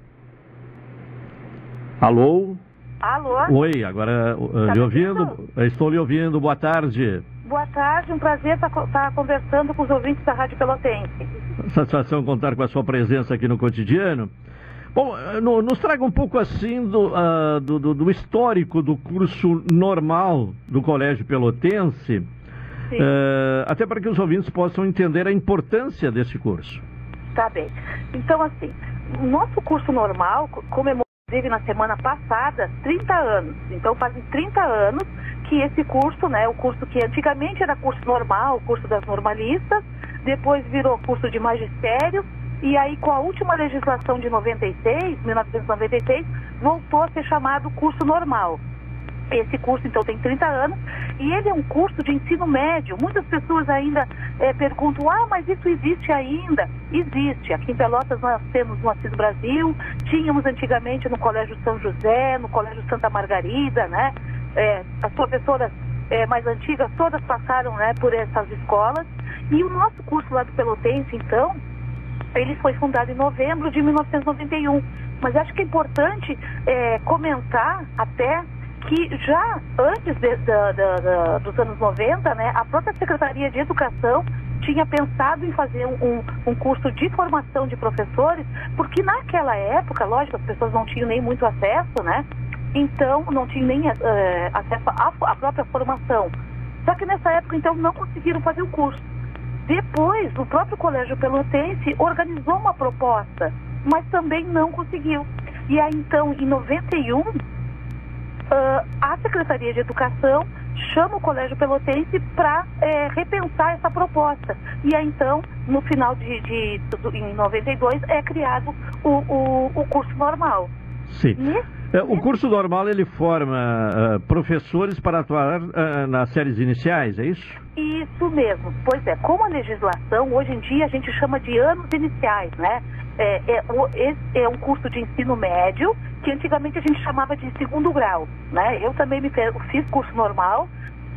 Alô? Alô? Oi, agora uh, Tá lhe ouvindo? Estou lhe ouvindo, boa tarde. Boa tarde, um prazer estar conversando com os ouvintes da Rádio Pelotense. Satisfação contar com a sua presença aqui no cotidiano. Bom, eh, no- nos traga um pouco assim do, ah, do, do- do histórico do curso normal do Colégio Pelotense, eh, até para que os ouvintes possam entender a importância desse curso. Tá bem. Então, assim, o nosso curso normal co- comemorou, inclusive, na semana passada, 30 anos. Então, fazem 30 anos que esse curso, né, o curso que antigamente era curso normal, o curso das normalistas, depois virou curso de magistério, e aí, com a última legislação de 96, 1996, voltou a ser chamado curso normal. Esse curso, então, tem 30 anos e ele é um curso de ensino médio. Muitas pessoas ainda eh, perguntam: ah, mas isso existe ainda? Existe. Aqui em Pelotas nós temos no Assis Brasil, tínhamos antigamente no Colégio São José, no Colégio Santa Margarida, né? Eh, as professoras eh, mais antigas todas passaram né, por essas escolas. E o nosso curso lá do Pelotense, então, ele foi fundado em novembro de 1991. Mas acho que é importante eh, comentar até que já antes de- dos anos 90, né, a própria Secretaria de Educação tinha pensado em fazer um, um- curso de formação de professores, porque naquela época, lógico, as pessoas não tinham nem muito acesso, né? Então, não tinham nem eh, acesso à, à própria formação. Só que nessa época, então, não conseguiram fazer o curso. Depois, o próprio Colégio Pelotense organizou uma proposta, mas também não conseguiu. E aí, então, em 91, ah, a Secretaria de Educação chama o Colégio Pelotense para repensar essa proposta. E aí, então, no final de, de, do- em 92, é criado o, o, o curso normal. Sim. É, o curso normal ele forma ah, professores para atuar ah, nas séries iniciais, é isso? Isso mesmo. Pois é, como a legislação, hoje em dia a gente chama de anos iniciais, né? É, é, o- é um curso de ensino médio que antigamente a gente chamava de segundo grau, né? Eu também me fe- fiz curso normal,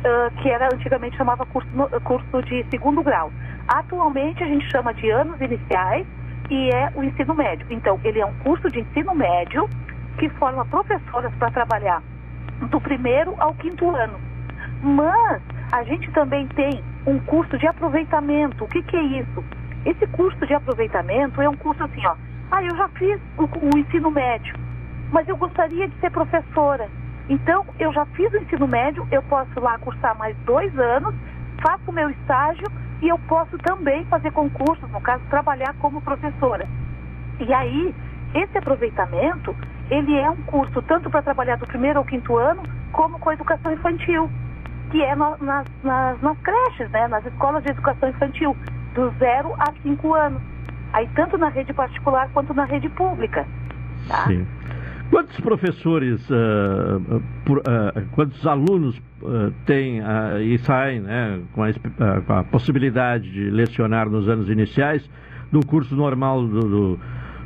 ah, que era antigamente chamava curso, curso de segundo grau. Atualmente a gente chama de anos iniciais e é o ensino médio. Então, ele é um curso de ensino médio que forma professoras para trabalhar do primeiro ao quinto ano. Mas a gente também tem um curso de aproveitamento. O que, que é isso? Esse curso de aproveitamento é um curso assim, ó. Ah, eu já fiz o, o ensino médio, mas eu gostaria de ser professora. Então, eu já fiz o ensino médio, eu posso lá cursar mais dois anos, faço o meu estágio e eu posso também fazer concursos, no caso, trabalhar como professora. E aí, esse aproveitamento, ele é um curso tanto para trabalhar do primeiro ao quinto ano, como com a educação infantil, que é nas, nas, nas creches, né, nas escolas de educação infantil, do zero a cinco anos. Aí tanto na rede particular quanto na rede pública. Tá? Sim. Quantos professores, uh, por, uh, quantos alunos uh, têm e saem né, com, a, com, a, possibilidade de lecionar nos anos iniciais do curso normal do,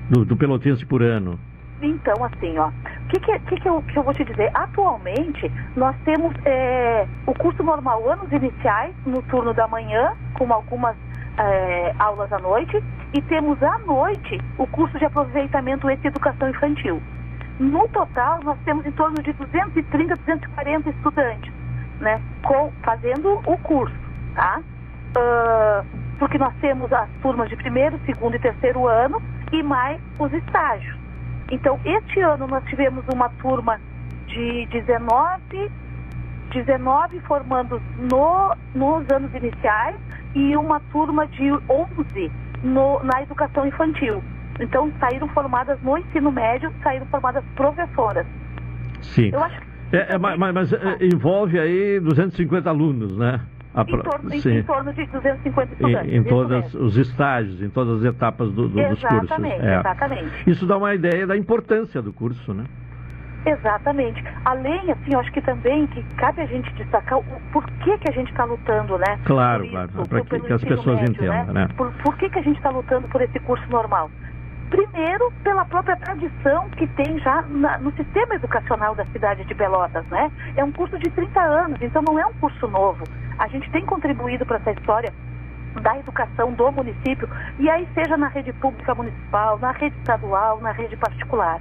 do, do, Pelotense por ano? Então, assim, ó, o que, que, que, que, eu, que eu vou te dizer? Atualmente, nós temos é, o curso normal anos iniciais, no turno da manhã, com algumas é, aulas à noite, e temos à noite o curso de aproveitamento e educação infantil. No total, nós temos em torno de 230, 240 estudantes, né, com, fazendo o curso, tá? Uh, porque nós temos as turmas de primeiro, segundo e terceiro ano e mais os estágios. Então, este ano nós tivemos uma turma de 19, 19 formando no, nos anos iniciais e uma turma de 11 no, na educação infantil. Então, saíram formadas no ensino médio, saíram formadas professoras. Sim. Eu acho que... é, é, mas, mas é, envolve aí 250 alunos, né? A, em, torno, em, em, torno, de 250 estudantes. Em, em todos os estágios, em todas as etapas do, do, dos cursos. Exatamente, é. exatamente. Isso dá uma ideia da importância do curso, né? Exatamente. Além, assim, eu acho que também que cabe a gente destacar o porquê que a gente está lutando, né? Claro, claro, para que, que as pessoas médio, entendam, né? né? Por, por que, que a gente está lutando por esse curso normal? Primeiro, pela própria tradição que tem já na, no sistema educacional da cidade de Pelotas, né? É um curso de 30 anos, então não é um curso novo. A gente tem contribuído para essa história da educação do município, e aí seja na rede pública municipal, na rede estadual, na rede particular.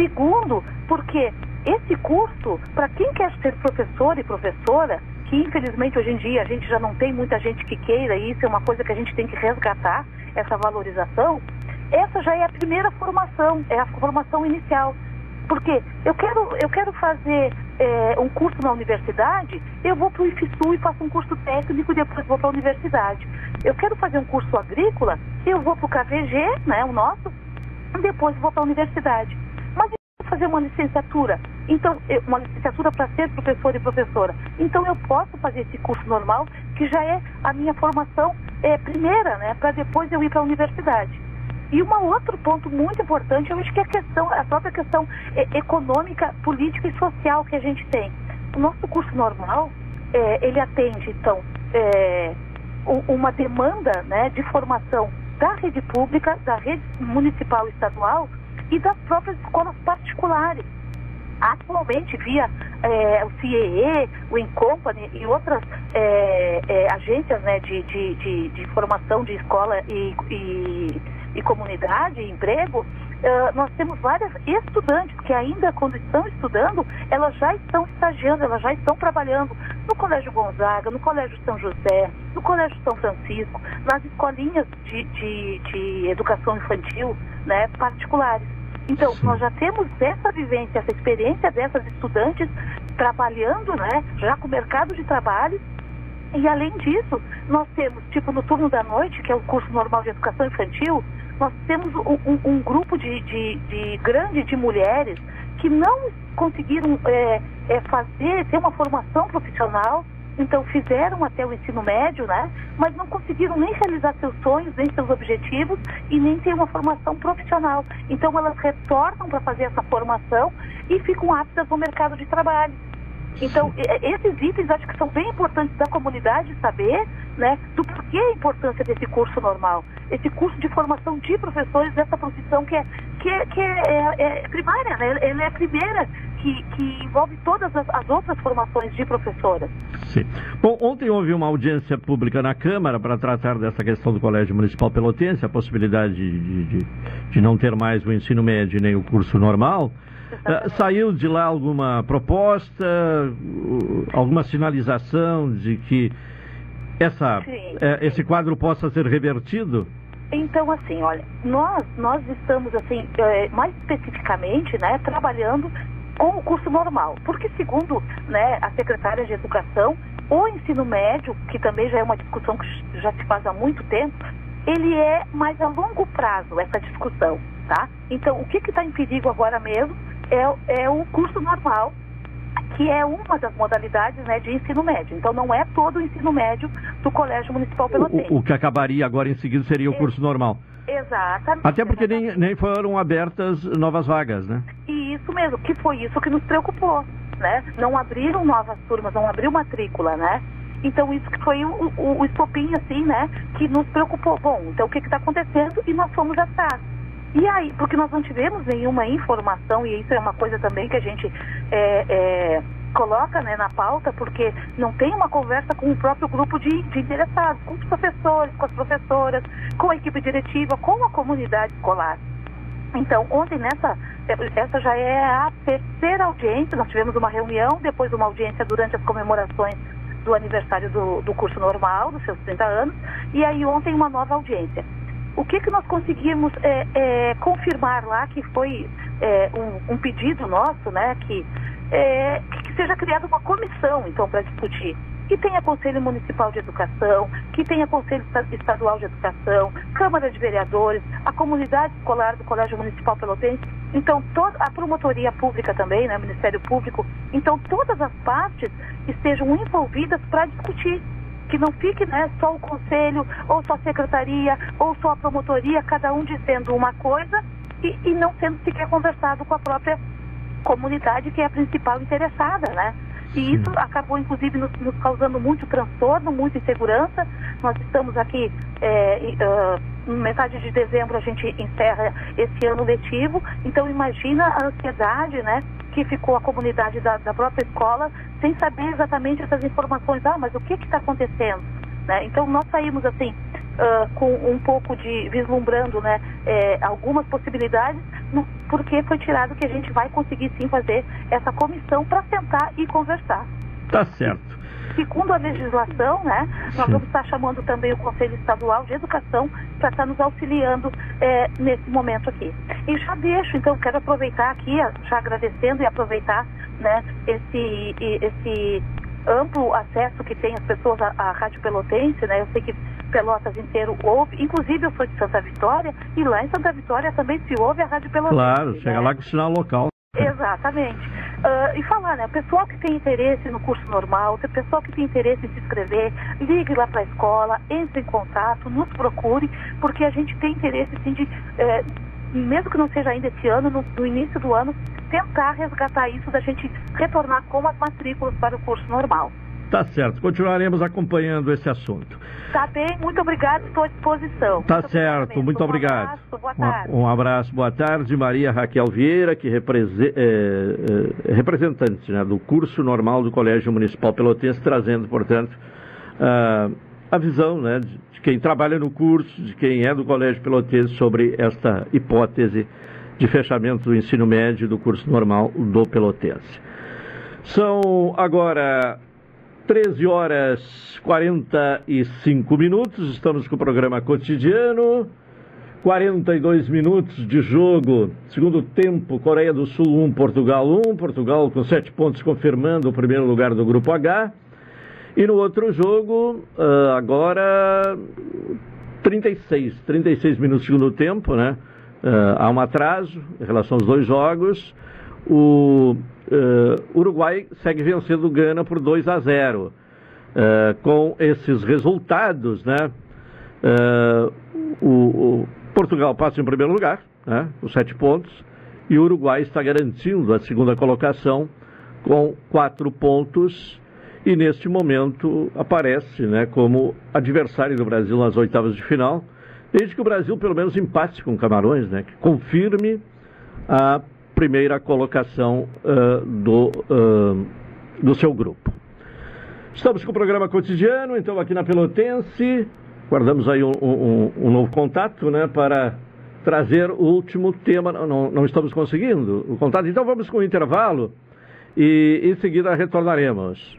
Segundo, porque esse curso, para quem quer ser professor e professora, que infelizmente hoje em dia a gente já não tem muita gente que queira, e isso é uma coisa que a gente tem que resgatar, essa valorização, essa já é a primeira formação, é a formação inicial. Porque eu quero, eu quero fazer é, um curso na universidade, eu vou para o IFSU e faço um curso técnico e depois vou para a universidade. Eu quero fazer um curso agrícola, eu vou para o KVG, né, o nosso, e depois vou para a universidade. Fazer uma licenciatura, então uma licenciatura para ser professor e professora. Então eu posso fazer esse curso normal, que já é a minha formação é, primeira, né, para depois eu ir para a universidade. E um outro ponto muito importante, eu acho que é a questão, a própria questão é, econômica, política e social que a gente tem. O nosso curso normal, é, ele atende, então, é, uma demanda né, de formação da rede pública, da rede municipal e estadual e das próprias escolas particulares. Atualmente, via é, o CIEE, o Incompany e outras é, é, agências né, de, de, de, de, formação de escola e, e e comunidade, emprego, nós temos várias estudantes que ainda quando estão estudando, elas já estão estagiando, elas já estão trabalhando no Colégio Gonzaga, no Colégio São José, no Colégio São Francisco, nas escolinhas de, de, de educação infantil né, particulares. Então, Sim. nós já temos essa vivência, essa experiência dessas estudantes trabalhando, né, já com o mercado de trabalho e além disso, nós temos, tipo, no turno da noite, que é o curso normal de educação infantil, nós temos um, um, um grupo de, de, de, grande de mulheres que não conseguiram é, é, fazer, ter uma formação profissional, então fizeram até o ensino médio, né? Mas não conseguiram nem realizar seus sonhos, nem seus objetivos e nem ter uma formação profissional. Então elas retornam para fazer essa formação e ficam aptas no mercado de trabalho. Então, esses itens acho que são bem importantes da comunidade saber, né, do porquê a importância desse curso normal, esse curso de formação de professores dessa profissão que é, que é, que é, é, é primária, né, ela é a primeira que, que envolve todas as, as, outras formações de professoras. Sim. Bom, ontem houve uma audiência pública na Câmara para tratar dessa questão do Colégio Municipal Pelotense, a possibilidade de, de, de não ter mais o ensino médio nem o curso normal. Uh, saiu de lá alguma proposta, uh, alguma sinalização de que essa, sim, uh, esse quadro possa ser revertido? Então, assim, olha, nós, nós estamos, assim, eh, mais especificamente, né, trabalhando com o curso normal, porque segundo né, a secretária de Educação, O ensino médio, que também já é uma discussão que já se faz há muito tempo, ele é mais a longo prazo, essa discussão, tá? Então, o que está em perigo agora mesmo é, é o curso normal, que é uma das modalidades né, de ensino médio. Então, não é todo o ensino médio do Colégio Municipal Pelotense. O, o que acabaria agora em seguida seria o curso normal. Exatamente. Até porque nem, nem foram abertas novas vagas, né? E isso mesmo, que foi isso que nos preocupou, né? Não abriram novas turmas, não abriu matrícula, né? Então isso que foi o, o, o estopim, assim, né? Que nos preocupou. Bom, então o que está acontecendo? E nós fomos atrás. E aí, porque nós não tivemos nenhuma informação, e isso é uma coisa também que a gente é, é, coloca né, na pauta, porque não tem uma conversa com o próprio grupo de, de interessados, com os professores, com as professoras, com a equipe diretiva, com a comunidade escolar. Então, ontem nessa, essa já é a terceira audiência, nós tivemos uma reunião, depois uma audiência durante as comemorações do aniversário do, do curso normal, dos seus 30 anos, e aí ontem uma nova audiência. O que, que nós conseguimos é, é, confirmar lá, que foi é, um, um, pedido nosso, né, que, é, que seja criada uma comissão, então, para discutir? Que tenha Conselho Municipal de Educação, que tenha Conselho Estadual de Educação, Câmara de Vereadores, a comunidade escolar do Colégio Municipal Pelotense, então toda a promotoria pública também, né, Ministério Público, então todas as partes estejam envolvidas para discutir que não fique né, só o conselho, ou só a secretaria, ou só a promotoria, cada um dizendo uma coisa e, e não sendo sequer conversado com a própria comunidade, que é a principal interessada, né? E isso acabou, inclusive, nos, nos, causando muito transtorno, muita insegurança. Nós estamos aqui, é, uh, metade de dezembro a gente encerra esse ano letivo, então imagina a ansiedade, né? Que ficou a comunidade da, da própria escola sem saber exatamente essas informações. Ah, mas o que está acontecendo? Né? Então nós saímos assim uh, com um pouco de vislumbrando né, é, algumas possibilidades, no, porque foi tirado que a gente vai conseguir sim fazer essa comissão para sentar e conversar. Tá certo. Segundo a legislação, né, nós Sim. vamos estar chamando também o Conselho Estadual de Educação para estar nos auxiliando é, nesse momento aqui. E já deixo, então, quero aproveitar aqui, já agradecendo e aproveitar né, esse, esse amplo acesso que tem as pessoas à, à Rádio Pelotense, né? Eu sei que Pelotas inteiro ouve, inclusive eu sou de Santa Vitória, e lá em Santa Vitória também se ouve a Rádio Pelotense. Claro, né? chega lá com o sinal local. Exatamente. Uh, e falar, né? O pessoal que tem interesse no curso normal, o pessoal que tem interesse em se inscrever, ligue lá para a escola, entre em contato, nos procure, porque a gente tem interesse, sim, de. Eh, mesmo que não seja ainda esse ano, no, no, início do ano, tentar resgatar isso, da gente retornar com as matrículas para o curso normal. Tá certo, continuaremos acompanhando esse assunto. Tá bem, muito obrigado, estou à disposição. Tá muito certo, muito obrigado. Um abraço, boa tarde. Um, um, abraço, boa tarde. Maria Raquel Vieira, que represe, é, é, representante né, do curso normal do Colégio Municipal Pelotense, trazendo, portanto, uh, a visão né, de, de quem trabalha no curso, de quem é do Colégio Pelotense, sobre esta hipótese de fechamento do ensino médio do curso normal do Pelotense. São agora 13 horas 45 minutos, estamos com o programa cotidiano. 42 minutos de jogo, segundo tempo, Coreia do Sul 1, Portugal 1, Portugal com 7 pontos confirmando o primeiro lugar do grupo H. E no outro jogo, uh, agora 36, 36 minutos segundo tempo, né? Uh, há um atraso em relação aos dois jogos. O uh, Uruguai segue vencendo o Gana por 2 a 0. com esses resultados, né? O, o, Portugal passa em primeiro lugar, né? Com 7 pontos. E o Uruguai está garantindo a segunda colocação com 4 pontos e neste momento aparece né, como adversário do Brasil nas oitavas de final, desde que o Brasil pelo menos empate com Camarões, né, que confirme a primeira colocação uh, do, uh, do seu grupo. Estamos com o programa cotidiano, então aqui na Pelotense, guardamos aí um, um, um novo contato né, para trazer o último tema, não, não estamos conseguindo o contato, então vamos com o intervalo e em seguida retornaremos.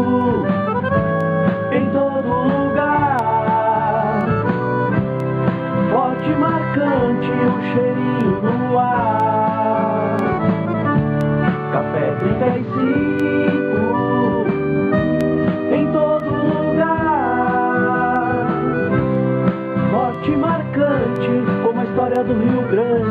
do Rio Grande.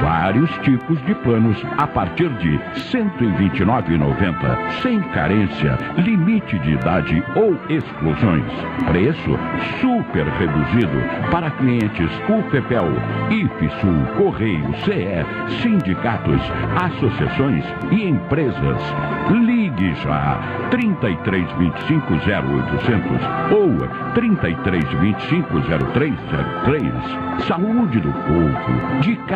vários tipos de planos a partir de R$ 129,90, sem carência, limite de idade ou exclusões. Preço super reduzido para clientes UFPEL, IFSUL, Correio, CE, sindicatos, associações e empresas. Ligue já 3325 0800 ou 3325 0303. Saúde do povo, de casa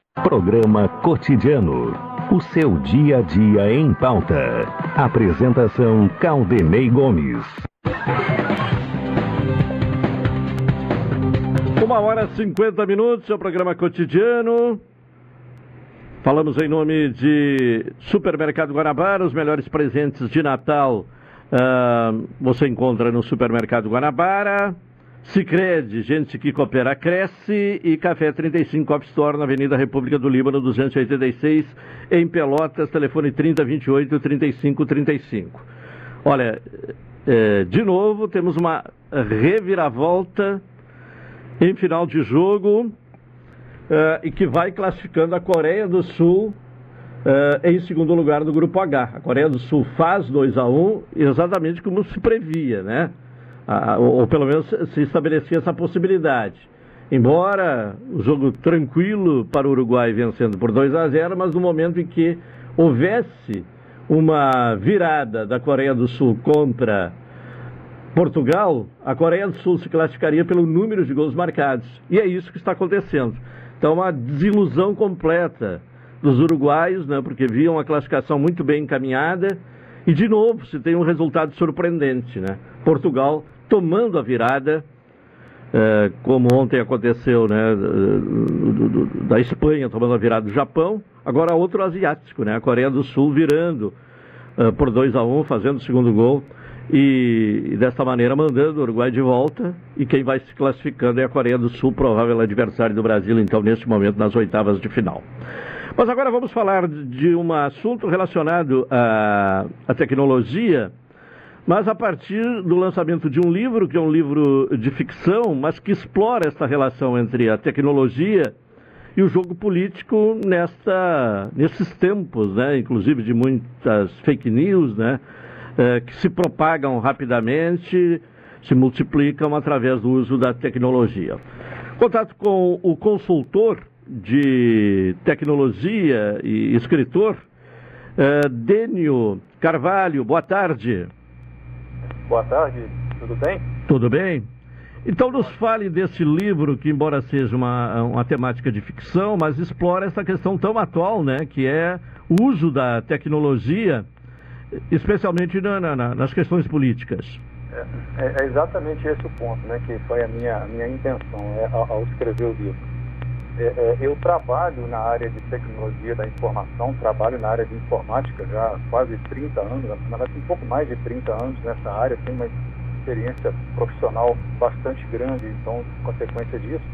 Programa Cotidiano. O seu dia a dia em pauta. Apresentação Caldenei Gomes. Uma hora e 50 minutos, seu programa cotidiano. Falamos em nome de Supermercado Guanabara, os melhores presentes de Natal ah, você encontra no Supermercado Guanabara. Cicred, gente que coopera, cresce. E Café 35 Cop Store na Avenida República do Líbano, 286, em Pelotas, telefone 3028 3535. Olha, é, de novo, temos uma reviravolta em final de jogo é, e que vai classificando a Coreia do Sul é, em segundo lugar do Grupo H. A Coreia do Sul faz 2 a 1 exatamente como se previa, né? Ou, ou pelo menos se estabelecia essa possibilidade. Embora o jogo tranquilo para o Uruguai vencendo por 2 a 0, mas no momento em que houvesse uma virada da Coreia do Sul contra Portugal, a Coreia do Sul se classificaria pelo número de gols marcados. E é isso que está acontecendo. Então, uma desilusão completa dos uruguaios, né, porque viam a classificação muito bem encaminhada. E, de novo, se tem um resultado surpreendente. Né? Portugal tomando a virada, é, como ontem aconteceu né, do, do, da Espanha tomando a virada do Japão, agora outro asiático, né, a Coreia do Sul virando uh, por 2 a 1 um, fazendo o segundo gol e, e, desta maneira mandando o Uruguai de volta e quem vai se classificando é a Coreia do Sul, provável adversário do Brasil então neste momento nas oitavas de final. Mas agora vamos falar de um assunto relacionado à, à tecnologia, mas a partir do lançamento de um livro, que é um livro de ficção, mas que explora essa relação entre a tecnologia e o jogo político nesta, nesses tempos, né? inclusive de muitas fake news, né? É, que se propagam rapidamente, se multiplicam através do uso da tecnologia. Contato com o consultor de tecnologia e escritor, é, Dênio Carvalho. Boa tarde. Boa tarde, tudo bem? Tudo bem? Então nos fale desse livro que, embora seja uma, uma temática de ficção, mas explora essa questão tão atual, né, que é o uso da tecnologia, especialmente na, na, nas questões políticas. É, é, é, exatamente esse o ponto, né, que foi a minha, a minha intenção é, ao, ao, escrever o livro. É, é, eu trabalho na área de tecnologia da informação, trabalho na área de informática já há quase 30 anos, na verdade um pouco mais de 30 anos nessa área, tenho uma experiência profissional bastante grande, então, consequência disso.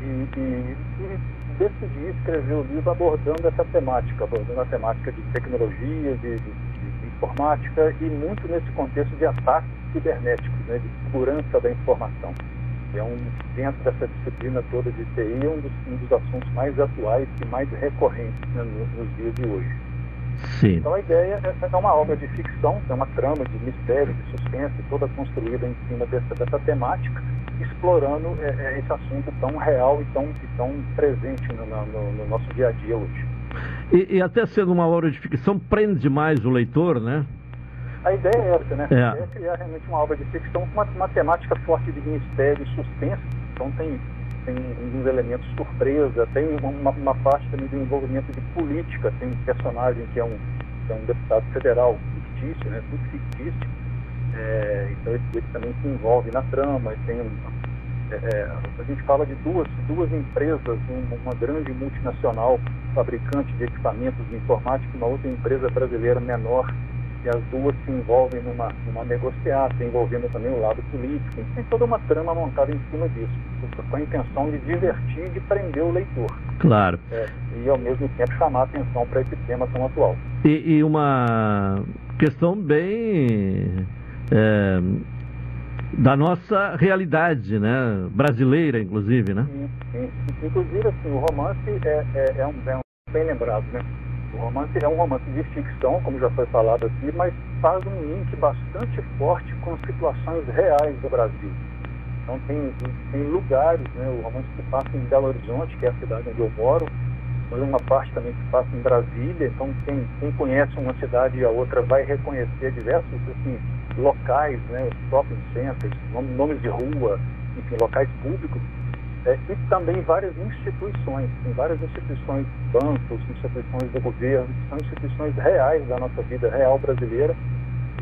E, e, e, decidi escrever o livro abordando essa temática, abordando a temática de tecnologia, de, de, de informática e muito nesse contexto de ataques cibernéticos, né, de segurança da informação. É um, dentro dessa disciplina toda de TI, é um dos, um dos assuntos mais atuais e mais recorrentes né, nos, nos dias de hoje. Sim. Então a ideia é, é uma obra de ficção, é uma trama de mistério, de suspense, toda construída em cima dessa, dessa temática, explorando é, é, esse assunto tão real e tão, e tão presente no, no, no, nosso dia a dia hoje. E, e, até sendo uma obra de ficção, prende mais o leitor, né? A ideia é essa, né? É. A ideia é criar realmente uma obra de ficção com uma, uma temática forte de mistério e suspense. Então tem tem uns elementos surpresa, tem uma, uma parte também do envolvimento de política, tem um personagem que é um, que é um deputado federal fictício, né, tudo fictício, é, então ele, ele, também se envolve na trama, tem é, é a gente fala de duas, duas empresas, uma, uma grande multinacional fabricante de equipamentos de informática e uma outra empresa brasileira menor e as duas se envolvem numa, numa negociata, envolvendo também o lado político. Tem toda uma trama montada em cima disso, com a intenção de divertir e de prender o leitor. Claro. É, e ao mesmo tempo chamar a atenção para esse tema tão atual. E, e uma questão bem é, da nossa realidade, né? Brasileira, inclusive, né? Sim, sim. Inclusive, assim, o romance é, é, é, um, é um bem lembrado, né? O romance é um romance de ficção, como já foi falado aqui, mas faz um link bastante forte com situações reais do Brasil. Então tem, tem lugares, né, o romance se passa em Belo Horizonte, que é a cidade onde eu moro, mas uma parte também se passa em Brasília, então quem, quem conhece uma cidade e a outra vai reconhecer diversos assim, locais, né, shopping centers, nomes de rua, enfim, locais públicos é, e também várias instituições, tem várias instituições, bancos, instituições do governo, são instituições reais da nossa vida real brasileira,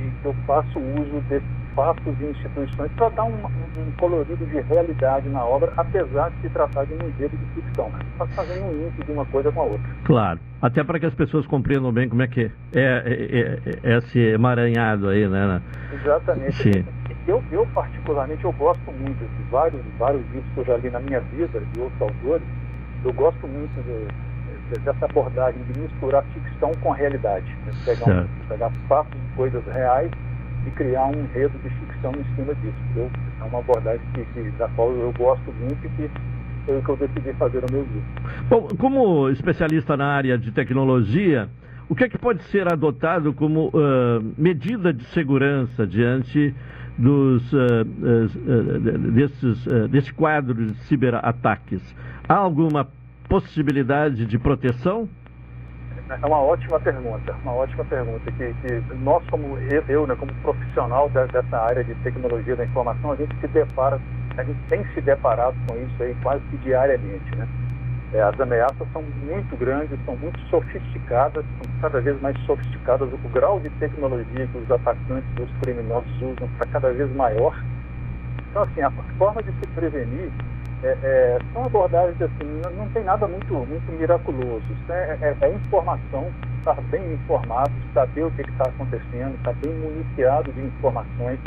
e que eu faço uso desses fatos e instituições para dar um, um, colorido de realidade na obra, apesar de se tratar de um enredo de ficção, mas fazendo um link de uma coisa com a outra. Claro, até para que as pessoas compreendam bem como é que é, é, é, é esse emaranhado aí, né? Exatamente. Sim. Eu, eu, particularmente, eu gosto muito de vários, vários livros que eu já li na minha vida, de outros autores. Eu gosto muito de, de, dessa abordagem de misturar ficção com realidade. Né? Pegar, um, pegar fatos coisas reais e criar um enredo de ficção em cima disso. Eu, é uma abordagem que, que, da qual eu gosto muito e que foi o que eu decidi fazer no meu livro. Bom, como especialista na área de tecnologia, o que é que pode ser adotado como uh, medida de segurança diante dos, uh, uh, desses, desse quadro de ciberataques. Há alguma possibilidade de proteção? É uma ótima pergunta, uma ótima pergunta. Que, que nós, como eu né, como profissional dessa área de tecnologia da informação, a gente se depara, a gente tem se deparado com isso aí quase que diariamente, né? É, as ameaças são muito grandes, são muito sofisticadas, são cada vez mais sofisticadas. O grau de tecnologia que os atacantes os criminosos usam está cada vez maior. Então, assim, a forma de se prevenir é, é, são abordagens assim, não, não, tem nada muito, muito miraculoso. Isso é, é, é informação, estar bem informado, saber o que está acontecendo, estar bem municiado de informações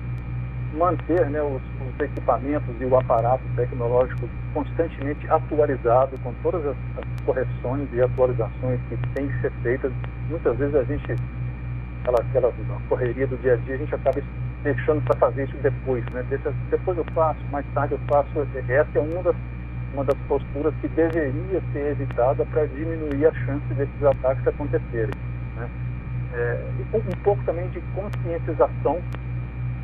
manter né, os, os, equipamentos e o aparato tecnológico constantemente atualizado com todas as, as correções e atualizações que têm que ser feitas. Muitas vezes a gente, aquela, aquela correria do dia a dia, a gente acaba deixando para fazer isso depois, né? Deixa, depois eu faço, mais tarde eu faço. Essa é uma das, uma das posturas que deveria ser evitada para diminuir a chance desses ataques acontecerem. Né? É, um pouco também de conscientização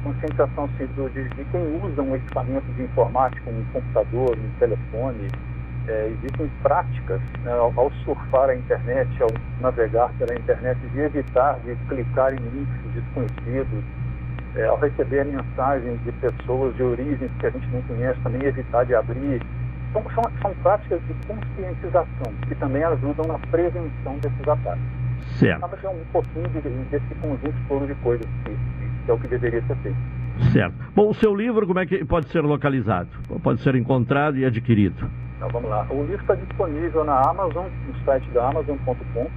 conscientização do, de, de, quem usa um equipamento de informática, um computador, um telefone. É, existem práticas né, ao, ao, surfar a internet, ao navegar pela internet, de evitar de clicar em links desconhecidos, é, ao receber mensagens de pessoas de origens que a gente não conhece, também evitar de abrir. Então, são, são práticas de conscientização que também ajudam na prevenção desses ataques. Certo. Acaba um pouquinho de, desse conjunto todo de coisas que, que é o que deveria ser feito. Certo. Bom, o seu livro, como é que pode ser localizado? Pode ser encontrado e adquirido? Então, vamos lá. O livro está disponível na Amazon, no site da Amazon.com,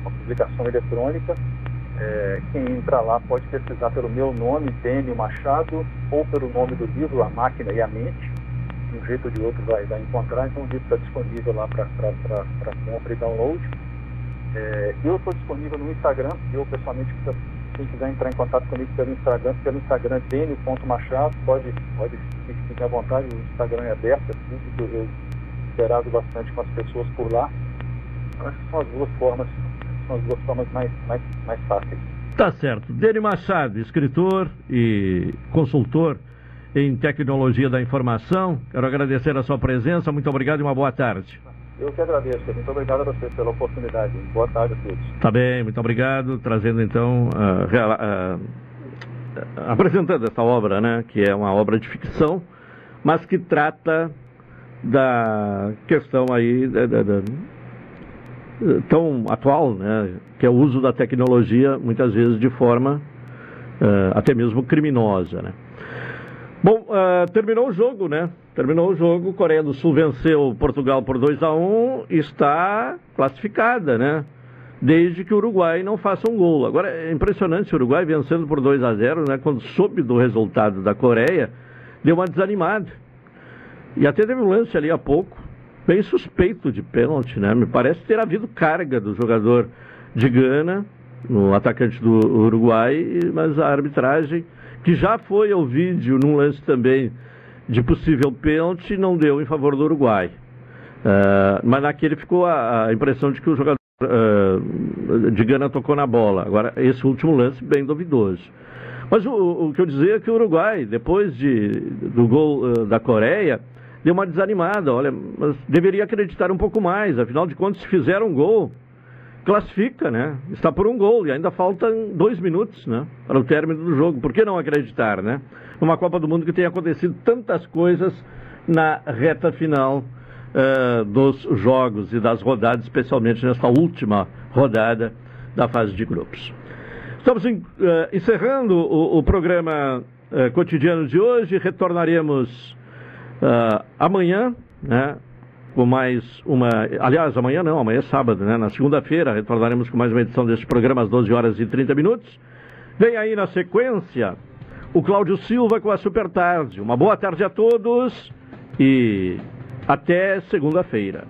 uma publicação eletrônica. É, quem entrar lá pode pesquisar pelo meu nome, Dênio Machado, ou pelo nome do livro, A Máquina e a Mente. De um jeito ou de outro vai, vai encontrar, então o livro está disponível lá para compra e download. É, eu estou disponível no Instagram, eu pessoalmente, quem quiser entrar em contato comigo pelo Instagram, pelo Instagram Dênio.machado, pode, pode ficar à vontade, o Instagram é aberto, é público, eu interajo bastante com as pessoas por lá. Acho que são as duas formas, são as duas formas mais, mais, mais fáceis. Tá certo. Dênio Machado, escritor e consultor em tecnologia da informação. Quero agradecer a sua presença. Muito obrigado e uma boa tarde. Eu que agradeço. Muito obrigado a você pela oportunidade. Boa tarde a todos. Tá bem, muito obrigado. Trazendo então, uh, uh, uh, apresentando essa obra, né, que é uma obra de ficção, mas que trata da questão aí da, da, da, tão atual, né, que é o uso da tecnologia muitas vezes de forma até mesmo criminosa, né. Bom, terminou o jogo, né? Terminou o jogo, Coreia do Sul venceu Portugal por 2 a 1 está classificada, né? Desde que o Uruguai não faça um gol. Agora é impressionante o Uruguai vencendo por 2 a 0, né? Quando soube do resultado da Coreia, deu uma desanimada. E até teve um lance ali há pouco, bem suspeito de pênalti, né? Me parece ter havido carga do jogador de Gana, no atacante do Uruguai, mas a arbitragem, que já foi ao vídeo num lance também de possível pênalti não deu em favor do Uruguai. Uh, mas naquele ficou a, a, impressão de que o jogador uh, de Gana tocou na bola. Agora, esse último lance, bem duvidoso. Mas o, o que eu dizia é que o Uruguai, depois de, do gol uh, da Coreia, deu uma desanimada. Olha, mas deveria acreditar um pouco mais. Afinal de contas, se fizer um gol, classifica, né? Está por um gol e ainda faltam dois minutos, né? Para o término do jogo. Por que não acreditar, né? Numa Copa do Mundo que tem acontecido tantas coisas na reta final uh, dos jogos e das rodadas, especialmente nesta última rodada da fase de grupos. Estamos uh, encerrando o, o programa uh, cotidiano de hoje. Retornaremos amanhã, né? Com mais uma. Aliás, amanhã não, amanhã é sábado, né? Na segunda-feira retornaremos com mais uma edição deste programa às 12 horas e 30 minutos. Vem aí na sequência o Cláudio Silva com a Super Tarde. Uma boa tarde a todos e até segunda-feira.